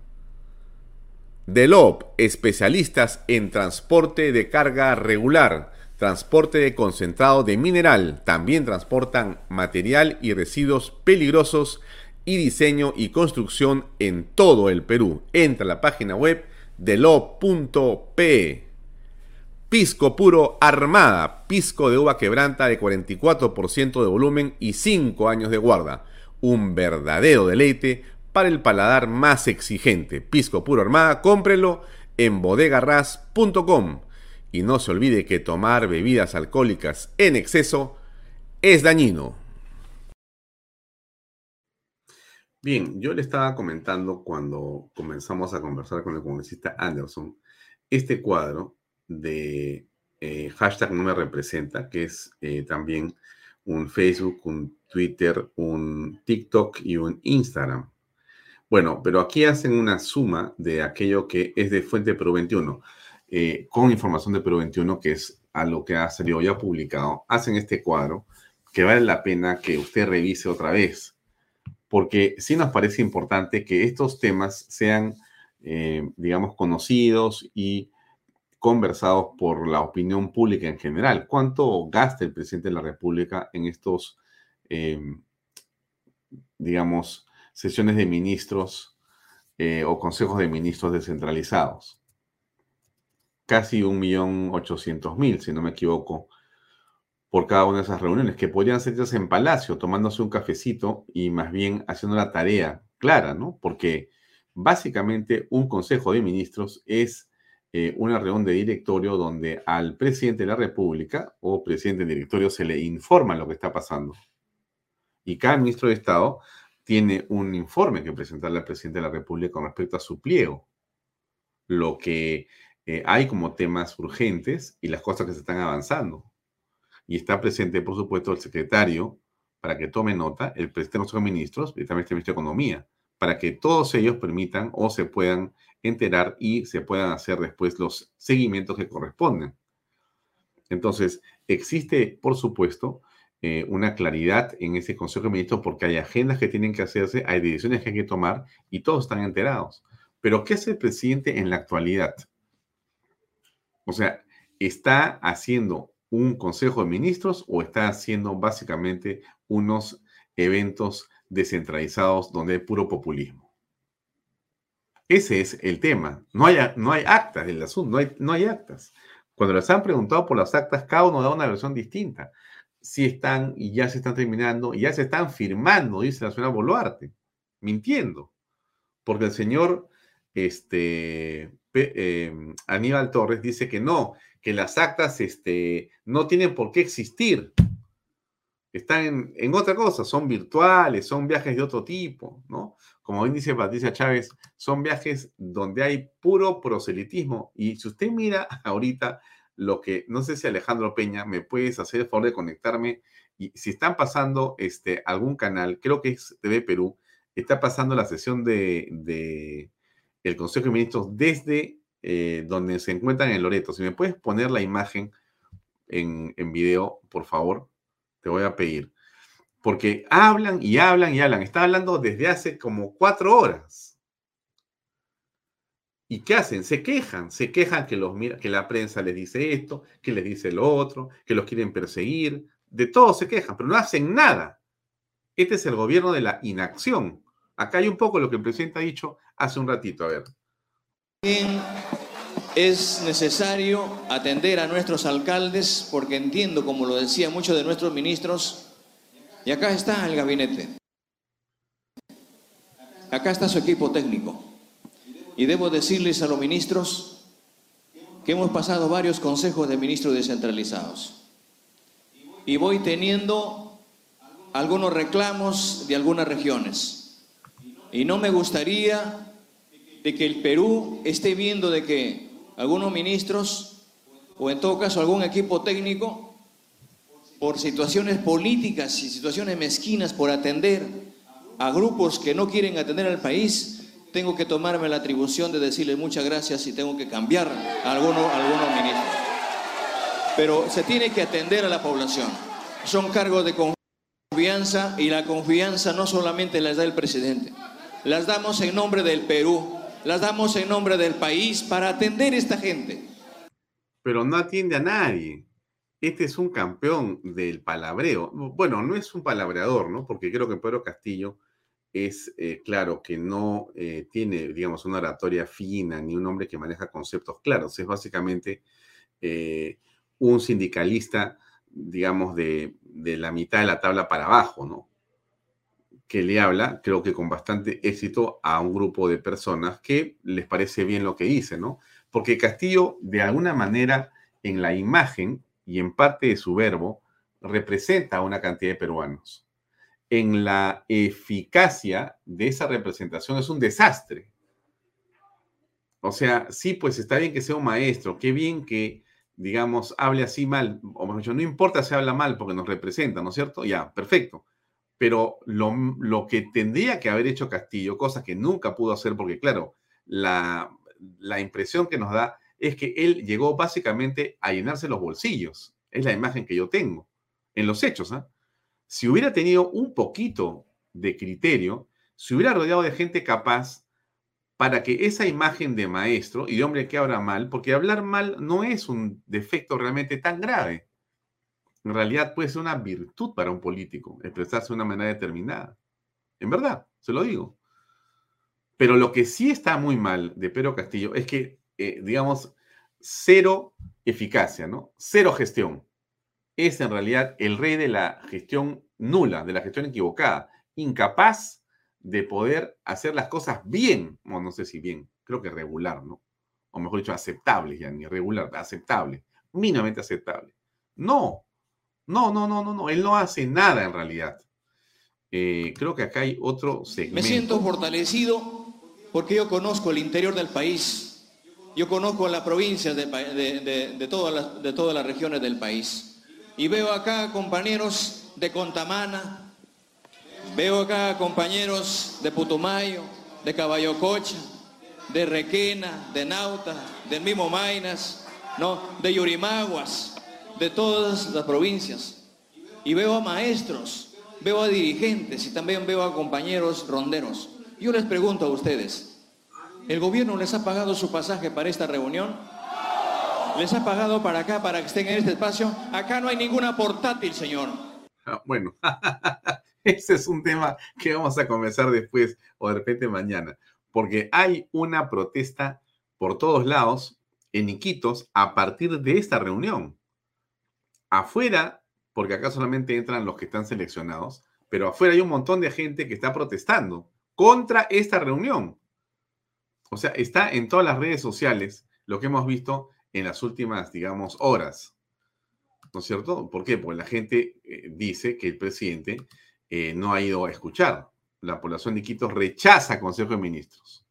Delop, especialistas en transporte de carga regular, transporte de concentrado de mineral, también transportan material y residuos peligrosos y diseño y construcción en todo el Perú. Entra a la página web delop.p. Pisco puro Armada, pisco de uva quebranta de 44% de volumen y 5 años de guarda. Un verdadero deleite para el paladar más exigente. Pisco puro Armada, cómprelo en bodegarras.com. Y no se olvide que tomar bebidas alcohólicas en exceso es dañino. Bien, yo le estaba comentando cuando comenzamos a conversar con el congresista Anderson este cuadro de eh, hashtag no me representa, que es eh, también un Facebook, un Twitter, un TikTok y un Instagram. Bueno, pero aquí hacen una suma de aquello que es de fuente Perú 21, eh, con información de Perú 21, que es a lo que ha salido ya publicado. Hacen este cuadro que vale la pena que usted revise otra vez, porque sí nos parece importante que estos temas sean, digamos, conocidos y conversados por la opinión pública en general. ¿Cuánto gasta el presidente de la República en estos, em, digamos, sesiones de ministros eh, o consejos de ministros descentralizados? Casi un millón ochocientos mil, si no me equivoco, por cada una de esas reuniones, que podrían ser en Palacio, tomándose un cafecito y más bien haciendo la tarea clara, ¿no? Porque básicamente un consejo de ministros es eh, una reunión de directorio donde al presidente de la República o presidente del directorio se le informa lo que está pasando. Y cada ministro de Estado tiene un informe que presentarle al presidente de la República con respecto a su pliego. Lo que eh, hay como temas urgentes y las cosas que se están avanzando. Y está presente, por supuesto, el secretario para que tome nota el presidente de Ministros y también el Ministerio de Economía, para que todos ellos permitan o se puedan enterar y se puedan hacer después los seguimientos que corresponden. Entonces, existe, por supuesto, eh, una claridad en ese Consejo de Ministros porque hay agendas que tienen que hacerse, hay decisiones que hay que tomar y todos están enterados. Pero, ¿qué hace el presidente en la actualidad? O sea, ¿está haciendo un Consejo de Ministros o está haciendo básicamente unos eventos descentralizados donde hay puro populismo? Ese es el tema. No hay, actas del asunto, no hay, no hay actas. Cuando les han preguntado por las actas, cada uno da una versión distinta. Si están y ya se están terminando y ya se están firmando, dice la señora Boluarte, mintiendo. Porque el señor este, em, Aníbal Torres dice que no, que las actas este, no tienen por qué existir. Están en, en, otra cosa, son virtuales, son viajes de otro tipo, ¿no? Como bien dice Patricia Chávez, son viajes donde hay puro proselitismo. Y si usted mira <laughs> ahorita lo que, no sé si Alejandro Peña, me puedes hacer el favor de conectarme. Y si están pasando este, algún canal, creo que es TV Perú, está pasando la sesión de, de el Consejo de Ministros desde eh, donde se encuentran en Loreto. Si me puedes poner la imagen en, en video, por favor, te voy a pedir porque hablan y hablan y hablan. Está hablando desde hace como cuatro horas. ¿Y qué hacen? Se quejan, se quejan que, los, que la prensa les dice esto, que les dice lo otro, que los quieren perseguir. De todo se quejan, pero no hacen nada. Este es el gobierno de la inacción. Acá hay un poco lo que el presidente ha dicho hace un ratito. A ver. Es necesario atender a nuestros alcaldes porque entiendo, como lo decía muchos de nuestros ministros, y acá está el gabinete. Acá está su equipo técnico. Y debo decirles a los ministros que hemos pasado varios consejos de ministros descentralizados. Y voy teniendo algunos reclamos de algunas regiones. Y no me gustaría de que el Perú esté viendo de que algunos ministros, o en todo caso algún equipo técnico, por situaciones políticas y situaciones mezquinas, por atender a grupos que no quieren atender al país, tengo que tomarme la atribución de decirle muchas gracias y tengo que cambiar a algunos, algunos ministros. Pero se tiene que atender a la población. Son cargos de confianza y la confianza no solamente las da el presidente, las damos en nombre del Perú, las damos en nombre del país para atender a esta gente. Pero no atiende a nadie este es un campeón del palabreo. Bueno, no es un palabreador, ¿no? Porque creo que Pedro Castillo es, eh, claro, que no eh, tiene, digamos, una oratoria fina ni un hombre que maneja conceptos claros. Es básicamente eh, un sindicalista, digamos, de, de, la mitad de la tabla para abajo, ¿no? Que le habla, creo que con bastante éxito, a un grupo de personas que les parece bien lo que dice, ¿no? Porque Castillo, de alguna manera, en la imagen, y en parte de su verbo representa a una cantidad de peruanos. En la eficacia de esa representación es un desastre. O sea, sí, pues está bien que sea un maestro, qué bien que, digamos, hable así mal, o mejor dicho, no importa si habla mal porque nos representa, ¿no es cierto? Ya, perfecto. Pero lo, lo que tendría que haber hecho Castillo, cosa que nunca pudo hacer porque, claro, la, la impresión que nos da es que él llegó básicamente a llenarse los bolsillos. Es la imagen que yo tengo en los hechos. ¿ah? Si hubiera tenido un poquito de criterio, se hubiera rodeado de gente capaz para que esa imagen de maestro y de hombre que habla mal, porque hablar mal no es un defecto realmente tan grave. En realidad puede ser una virtud para un político, expresarse de una manera determinada. En verdad, se lo digo. Pero lo que sí está muy mal de Pedro Castillo es que eh, digamos, cero eficacia, ¿no? Cero gestión. Es en realidad el rey de la gestión nula, de la gestión equivocada, incapaz de poder hacer las cosas bien, o no sé si bien, creo que regular, ¿no? O mejor dicho, aceptable, ya ni regular, aceptable, mínimamente aceptable. No, no, no, no, no, no, él no hace nada en realidad. Eh, creo que acá hay otro segmento. Me siento fortalecido porque yo conozco el interior del país, yo conozco las provincias de, de, todas las, de todas las regiones del país y veo acá compañeros de Contamana, Veo acá compañeros de Putumayo, de Caballococha, de Requena, de Nauta, del mismo Mainas, ¿no? de Yurimaguas, de todas las provincias. Y veo a maestros, veo a dirigentes y también veo a compañeros ronderos. Yo les pregunto a ustedes, ¿el gobierno les ha pagado su pasaje para esta reunión? ¿Les ha pagado para acá, para que estén en este espacio? Acá no hay ninguna portátil, señor. Ah, bueno, <laughs> ese es un tema que vamos a comenzar después o de repente mañana, porque hay una protesta por todos lados en Iquitos a partir de esta reunión. Afuera, porque acá solamente entran los que están seleccionados, pero afuera hay un montón de gente que está protestando contra esta reunión. O sea, está en todas las redes sociales lo que hemos visto en las últimas, digamos, horas. ¿No es cierto? ¿Por qué? Porque la gente eh, dice que el presidente eh, no ha ido a escuchar. La población de Quito rechaza Consejo de Ministros.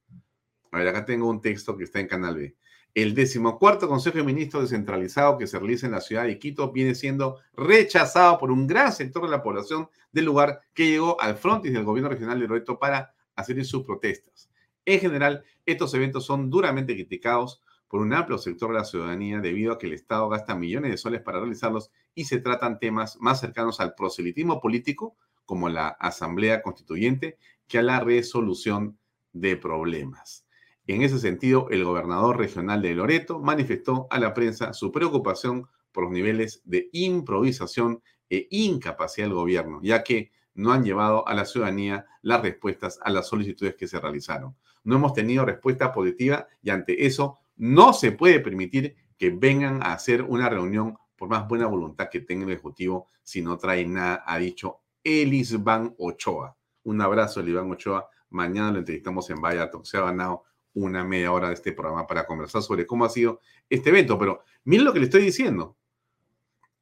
A ver, acá tengo un texto que está en Canal B. El decimocuarto Consejo de Ministros descentralizado que se realiza en la ciudad de Quito viene siendo rechazado por un gran sector de la población del lugar que llegó al frontis del gobierno regional de Loreto para hacer sus protestas. En general, estos eventos son duramente criticados por un amplio sector de la ciudadanía debido a que el Estado gasta millones de soles para realizarlos y se tratan temas más cercanos al proselitismo político, como la Asamblea Constituyente, que a la resolución de problemas. En ese sentido, el gobernador regional de Loreto manifestó a la prensa su preocupación por los niveles de improvisación e incapacidad del gobierno, ya que no han llevado a la ciudadanía las respuestas a las solicitudes que se realizaron. No hemos tenido respuesta positiva y ante eso no se puede permitir que vengan a hacer una reunión por más buena voluntad que tenga el Ejecutivo si no trae nada, ha dicho Elisban Ochoa. Un abrazo, Elisban Ochoa. Mañana lo entrevistamos en Valladolid. Se ha ganado una media hora de este programa para conversar sobre cómo ha sido este evento. Pero miren lo que le estoy diciendo.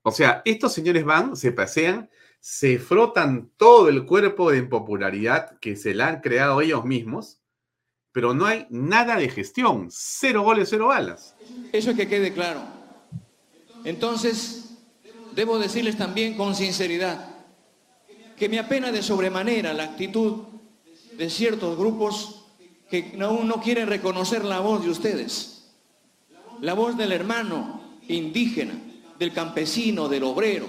O sea, estos señores van, se pasean, se frotan todo el cuerpo de impopularidad que se la han creado ellos mismos, pero no hay nada de gestión. Cero goles, cero balas. Eso es que quede claro. Entonces, debo decirles también con sinceridad que me apena de sobremanera la actitud de ciertos grupos que aún no quieren reconocer la voz de ustedes, la voz del hermano indígena, del campesino, del obrero.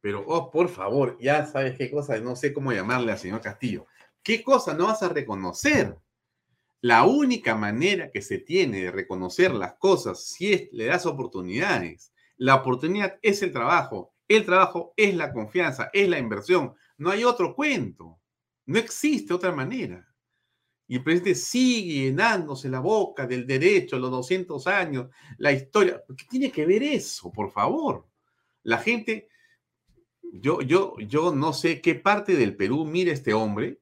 Pero, oh, por favor, ya sabes qué cosa, no sé cómo llamarle al señor Castillo. ¿Qué cosa no vas a reconocer? La única manera que se tiene de reconocer las cosas si es, le das oportunidades. La oportunidad es el trabajo. El trabajo es la confianza, es la inversión. No hay otro cuento. No existe otra manera. Y el presidente sigue llenándose la boca del derecho, los 200 años, la historia. ¿Qué tiene que ver eso, por favor? La gente, yo, yo, yo no sé qué parte del Perú mira este hombre,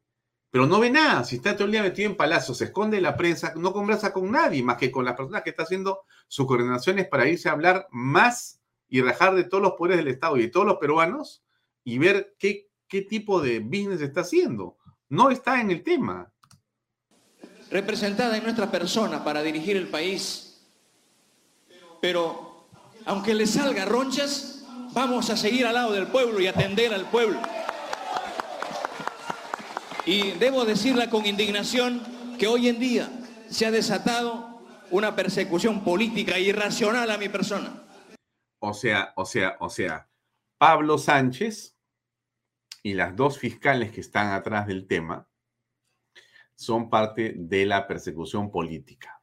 pero no ve nada. Si está todo el día metido en palacio, se esconde en la prensa, no conversa con nadie más que con las personas que está haciendo sus coordinaciones para irse a hablar más y rajar de todos los poderes del Estado y de todos los peruanos y ver qué, qué tipo de business está haciendo. No está en el tema representada en nuestra persona para dirigir el país. Pero aunque le salga ronchas, vamos a seguir al lado del pueblo y atender al pueblo. Y debo decirla con indignación que hoy en día se ha desatado una persecución política irracional a mi persona. O sea, o sea, o sea, Pablo Sánchez y las dos fiscales que están atrás del tema son parte de la persecución política.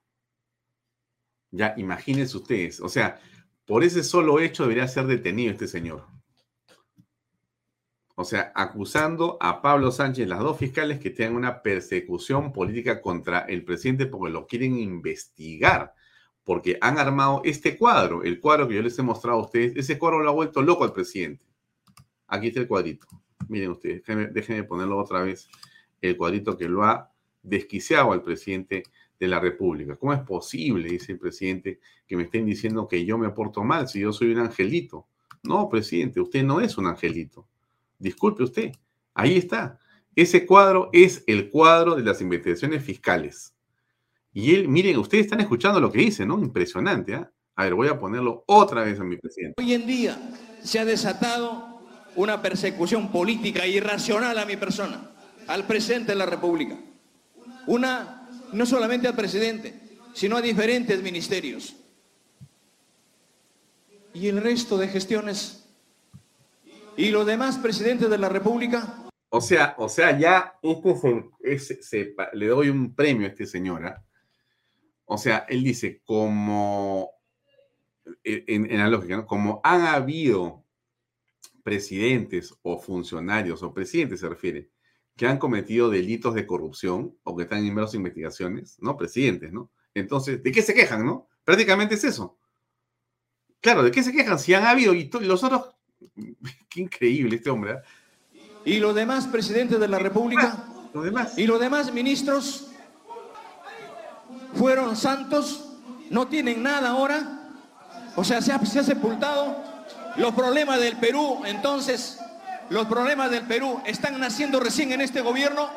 Ya, imagínense ustedes, o sea, por ese solo hecho debería ser detenido este señor. O sea, acusando a Pablo Sánchez, las dos fiscales que tengan una persecución política contra el presidente porque lo quieren investigar, porque han armado este cuadro, el cuadro que yo les he mostrado a ustedes, ese cuadro lo ha vuelto loco al presidente. Aquí está el cuadrito. Miren ustedes, déjenme, déjenme ponerlo otra vez, el cuadrito que lo ha desquiciado al presidente de la República. ¿Cómo es posible, dice el presidente, que me estén diciendo que yo me porto mal si yo soy un angelito? No, presidente, usted no es un angelito. Disculpe usted. Ahí está. Ese cuadro es el cuadro de las investigaciones fiscales. Y él, miren, ustedes están escuchando lo que dice, ¿no? Impresionante, ¿ah? A ver, voy a ponerlo otra vez a mi presidente. Hoy en día se ha desatado una persecución política irracional a mi persona al presidente de la República. Una, no solamente al presidente, sino a diferentes ministerios. Y el resto de gestiones. Y los demás presidentes de la República. O sea, o sea, ya este le doy un premio a este señora. O sea, él dice, como e, en, en la lógica, ¿no? como han habido presidentes o funcionarios, o presidentes se refiere, que han cometido delitos de corrupción o que están en menos investigaciones, ¿no? Presidentes, ¿no? Entonces, ¿de qué se quejan, no? Prácticamente es eso. Claro, ¿de qué se quejan? Si han habido y, los otros, <laughs> qué increíble este hombre. ¿eh? Y los demás presidentes de la República, los demás. y los demás ministros fueron santos, no tienen nada ahora, o sea, se ha, se ha sepultado los problemas del Perú, entonces, los problemas del Perú están naciendo recién en este gobierno.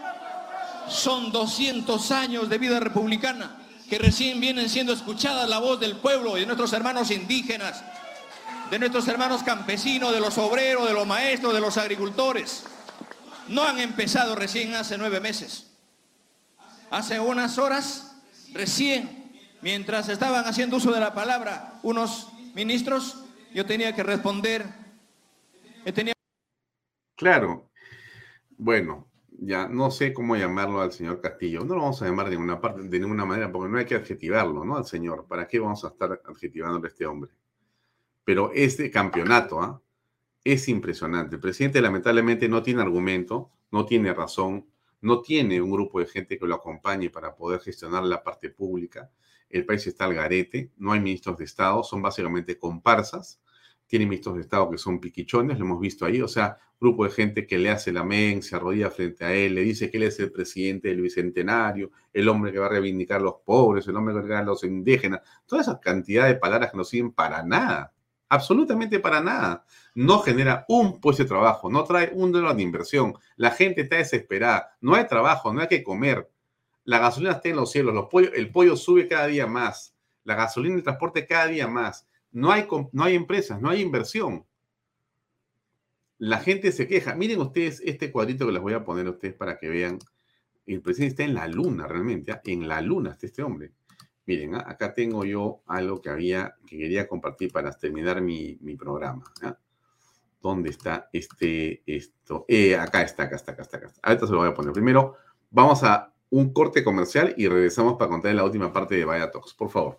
Son 200 años de vida republicana que recién vienen siendo escuchadas la voz del pueblo y de nuestros hermanos indígenas, de nuestros hermanos campesinos, de los obreros, de los maestros, de los agricultores. No han empezado recién hace nueve meses. Hace unas horas, recién, mientras estaban haciendo uso de la palabra unos ministros, yo tenía que responder. Claro. Bueno, ya no sé cómo llamarlo al señor Castillo. No lo vamos a llamar de ninguna parte, de ninguna manera, porque no hay que adjetivarlo, ¿no? Al señor. ¿Para qué vamos a estar adjetivándole a este hombre? Pero este campeonato ¿ah? es impresionante. El presidente lamentablemente no tiene argumento, no tiene razón, no tiene un grupo de gente que lo acompañe para poder gestionar la parte pública el país está al garete, no hay ministros de Estado, son básicamente comparsas, tiene ministros de Estado que son piquichones, lo hemos visto ahí, o sea, grupo de gente que le hace la men, se arrodilla frente a él, le dice que él es el presidente del bicentenario, el hombre que va a reivindicar a los pobres, el hombre que va a reivindicar a los indígenas, toda esa cantidad de palabras que no sirven para nada, absolutamente para nada. No genera un puesto de trabajo, no trae un dólar de inversión, la gente está desesperada, no hay trabajo, no hay que comer, la gasolina está en los cielos, los el pollo sube cada día más, la gasolina y transporte cada día más. No hay, no hay empresas, no hay inversión. La gente se queja. Miren ustedes este cuadrito que les voy a poner a ustedes para que vean. El presidente está en la luna, realmente. ¿ah? En la luna está este hombre. Miren, ¿ah? acá tengo yo algo que había, que quería compartir para terminar mi, programa. ¿ah? ¿Dónde está este, esto? Eh, acá está, acá está, acá está, acá está. Ahorita se lo voy a poner. Primero, vamos a un corte comercial y regresamos para contar la última parte de Vaya Talks. Por favor.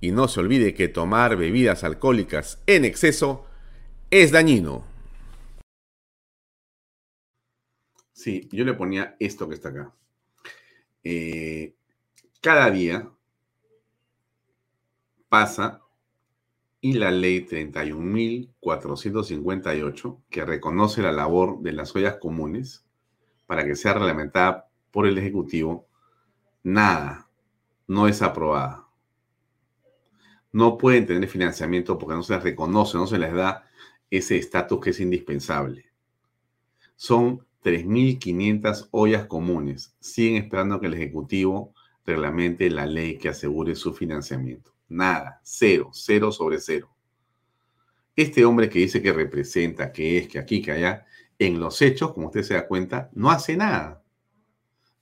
Y no se olvide que tomar bebidas alcohólicas en exceso es dañino. Sí, yo le ponía esto que está acá. Eh, cada día pasa y la ley 31.458, que reconoce la labor de las ollas comunes, para que sea reglamentada por el Ejecutivo, nada, no es aprobada. No pueden tener financiamiento porque no se les reconoce, no se les da ese estatus que es indispensable. Son 3.500 ollas comunes. Siguen esperando que el Ejecutivo reglamente la ley que asegure su financiamiento. Nada, cero, cero sobre cero. Este hombre que dice que representa, que es, que aquí, que allá, en los hechos, como usted se da cuenta, no hace nada.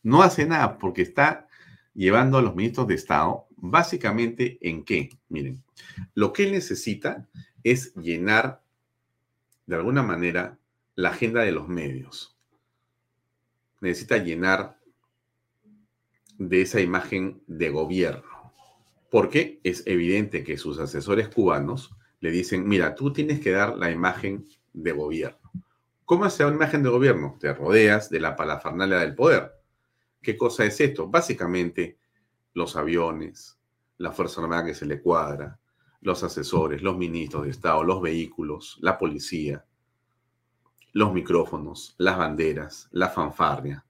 No hace nada porque está llevando a los ministros de Estado básicamente en qué? Miren, lo que él necesita es llenar de alguna manera la agenda de los medios. Necesita llenar de esa imagen de gobierno. Porque es evidente que sus asesores cubanos le dicen, mira, tú tienes que dar la imagen de gobierno. ¿Cómo hace una imagen de gobierno? Te rodeas de la palafarnalia del poder. ¿Qué cosa es esto? Básicamente, los aviones, la Fuerza Armada que se le cuadra, los asesores, los ministros de Estado, los vehículos, la policía, los micrófonos, las banderas, la fanfarria,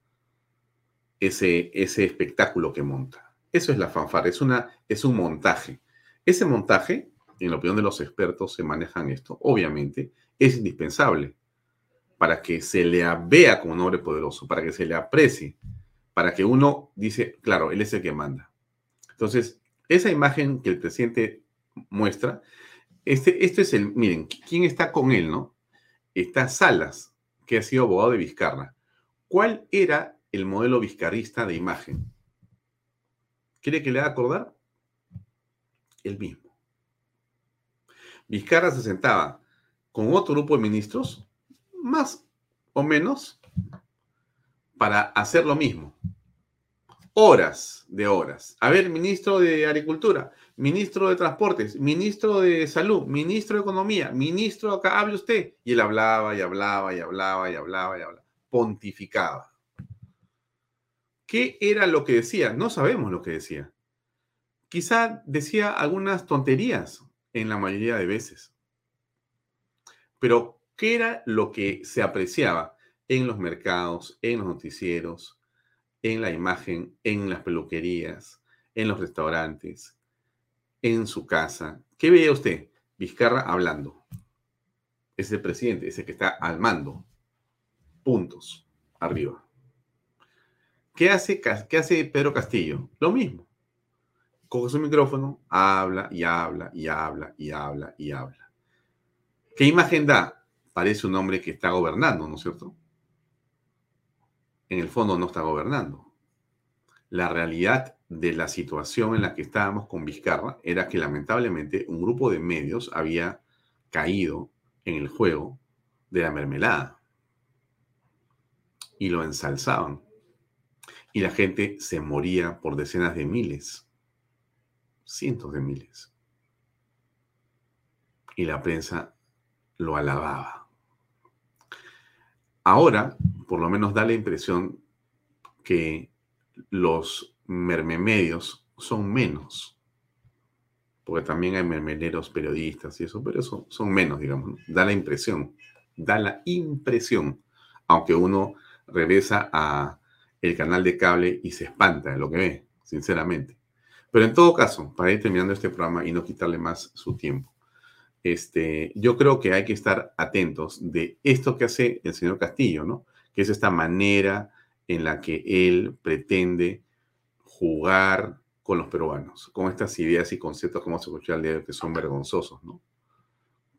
ese, ese espectáculo que monta. Eso es la fanfarria, es, una, es un montaje. Ese montaje en la opinión de los expertos se manejan esto, obviamente es indispensable para que se le vea como un hombre poderoso, para que se le aprecie, para que uno dice, claro, él es el que manda. Entonces, esa imagen que el presidente muestra, este, este es el, miren, ¿quién está con él, no? Está Salas, que ha sido abogado de Vizcarra. ¿Cuál era el modelo vizcarrista de imagen? ¿Quiere que le haga acordar? El mismo. Vizcarra se sentaba con otro grupo de ministros, más o menos, para hacer lo mismo. Horas de horas. A ver, ministro de Agricultura, ministro de Transportes, ministro de Salud, ministro de Economía, ministro acá, hable usted. Y él hablaba y hablaba y hablaba y hablaba y hablaba. Pontificaba. ¿Qué era lo que decía? No sabemos lo que decía. Quizá decía algunas tonterías, en la mayoría de veces. Pero, ¿qué era lo que se apreciaba en los mercados, en los noticieros, en la imagen, en las peluquerías, en los restaurantes, en su casa? ¿Qué veía usted? Vizcarra hablando. Es el presidente, ese que está al mando. Puntos. Arriba. ¿Qué hace, ¿Qué hace Pedro Castillo? Lo mismo coge su micrófono, habla y habla y habla y habla y habla. ¿Qué imagen da? Parece un hombre que está gobernando, ¿no es cierto? En el fondo no está gobernando. La realidad de la situación en la que estábamos con Vizcarra era que lamentablemente un grupo de medios había caído en el juego de la mermelada y lo ensalzaban. Y la gente se moría por decenas de miles cientos de miles. Y la prensa lo alababa. Ahora, por lo menos da la impresión que los mermemedios son menos. Porque también hay mermeleros periodistas y eso, pero eso son menos, digamos. Da la impresión, da la impresión, aunque uno regresa a el canal de cable y se espanta de lo que ve, sinceramente. Pero en todo caso, para ir terminando este programa y no quitarle más su tiempo, este, yo creo que hay que estar atentos de esto que hace el señor Castillo, ¿no? Que es esta manera en la que él pretende jugar con los peruanos, con estas ideas y conceptos, como se escuchó al día que son vergonzosos, ¿no?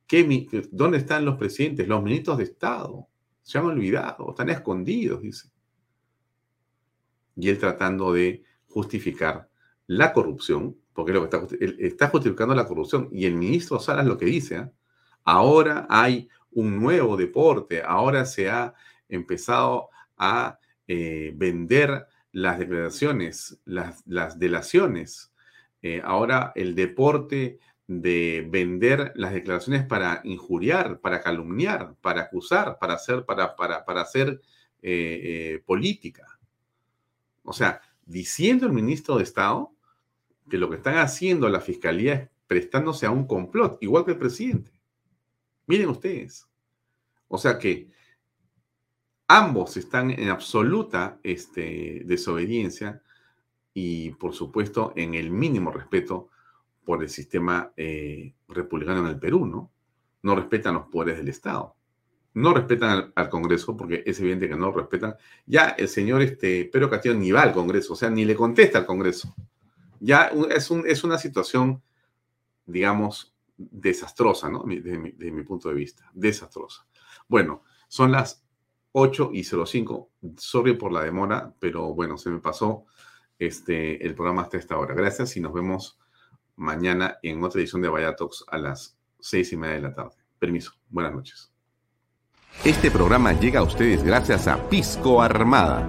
¿Qué, ¿Dónde están los presidentes? Los ministros de Estado. Se han olvidado, están escondidos, dice. Y él tratando de justificar la corrupción, porque lo que está, está justificando la corrupción, y el ministro Salas lo que dice, ¿ah? ahora hay un nuevo deporte, ahora se ha empezado a eh, vender las declaraciones, las, las delaciones, eh, ahora el deporte de vender las declaraciones para injuriar, para calumniar, para acusar, para hacer, para, para, para hacer eh, política. O sea, diciendo el ministro de Estado que lo que están haciendo la fiscalía es prestándose a un complot, igual que el presidente. Miren ustedes. O sea que ambos están en absoluta este, desobediencia y, por supuesto, en el mínimo respeto por el sistema eh, republicano en el Perú, ¿no? No respetan los poderes del Estado. No respetan al, Congreso, porque es evidente que no lo respetan. Ya el señor este, Pedro Castillo ni va al Congreso, o sea, ni le contesta al Congreso ya es, un, es una situación, digamos, desastrosa, ¿no? De mi, punto de vista, desastrosa. Bueno, son las 8 y 05. Sorry por la demora, pero bueno, se me pasó este, el programa hasta esta hora. Gracias y nos vemos mañana en otra edición de Vaya Talks a las seis y media de la tarde. Permiso. Buenas noches. Este programa llega a ustedes gracias a Pisco Armada.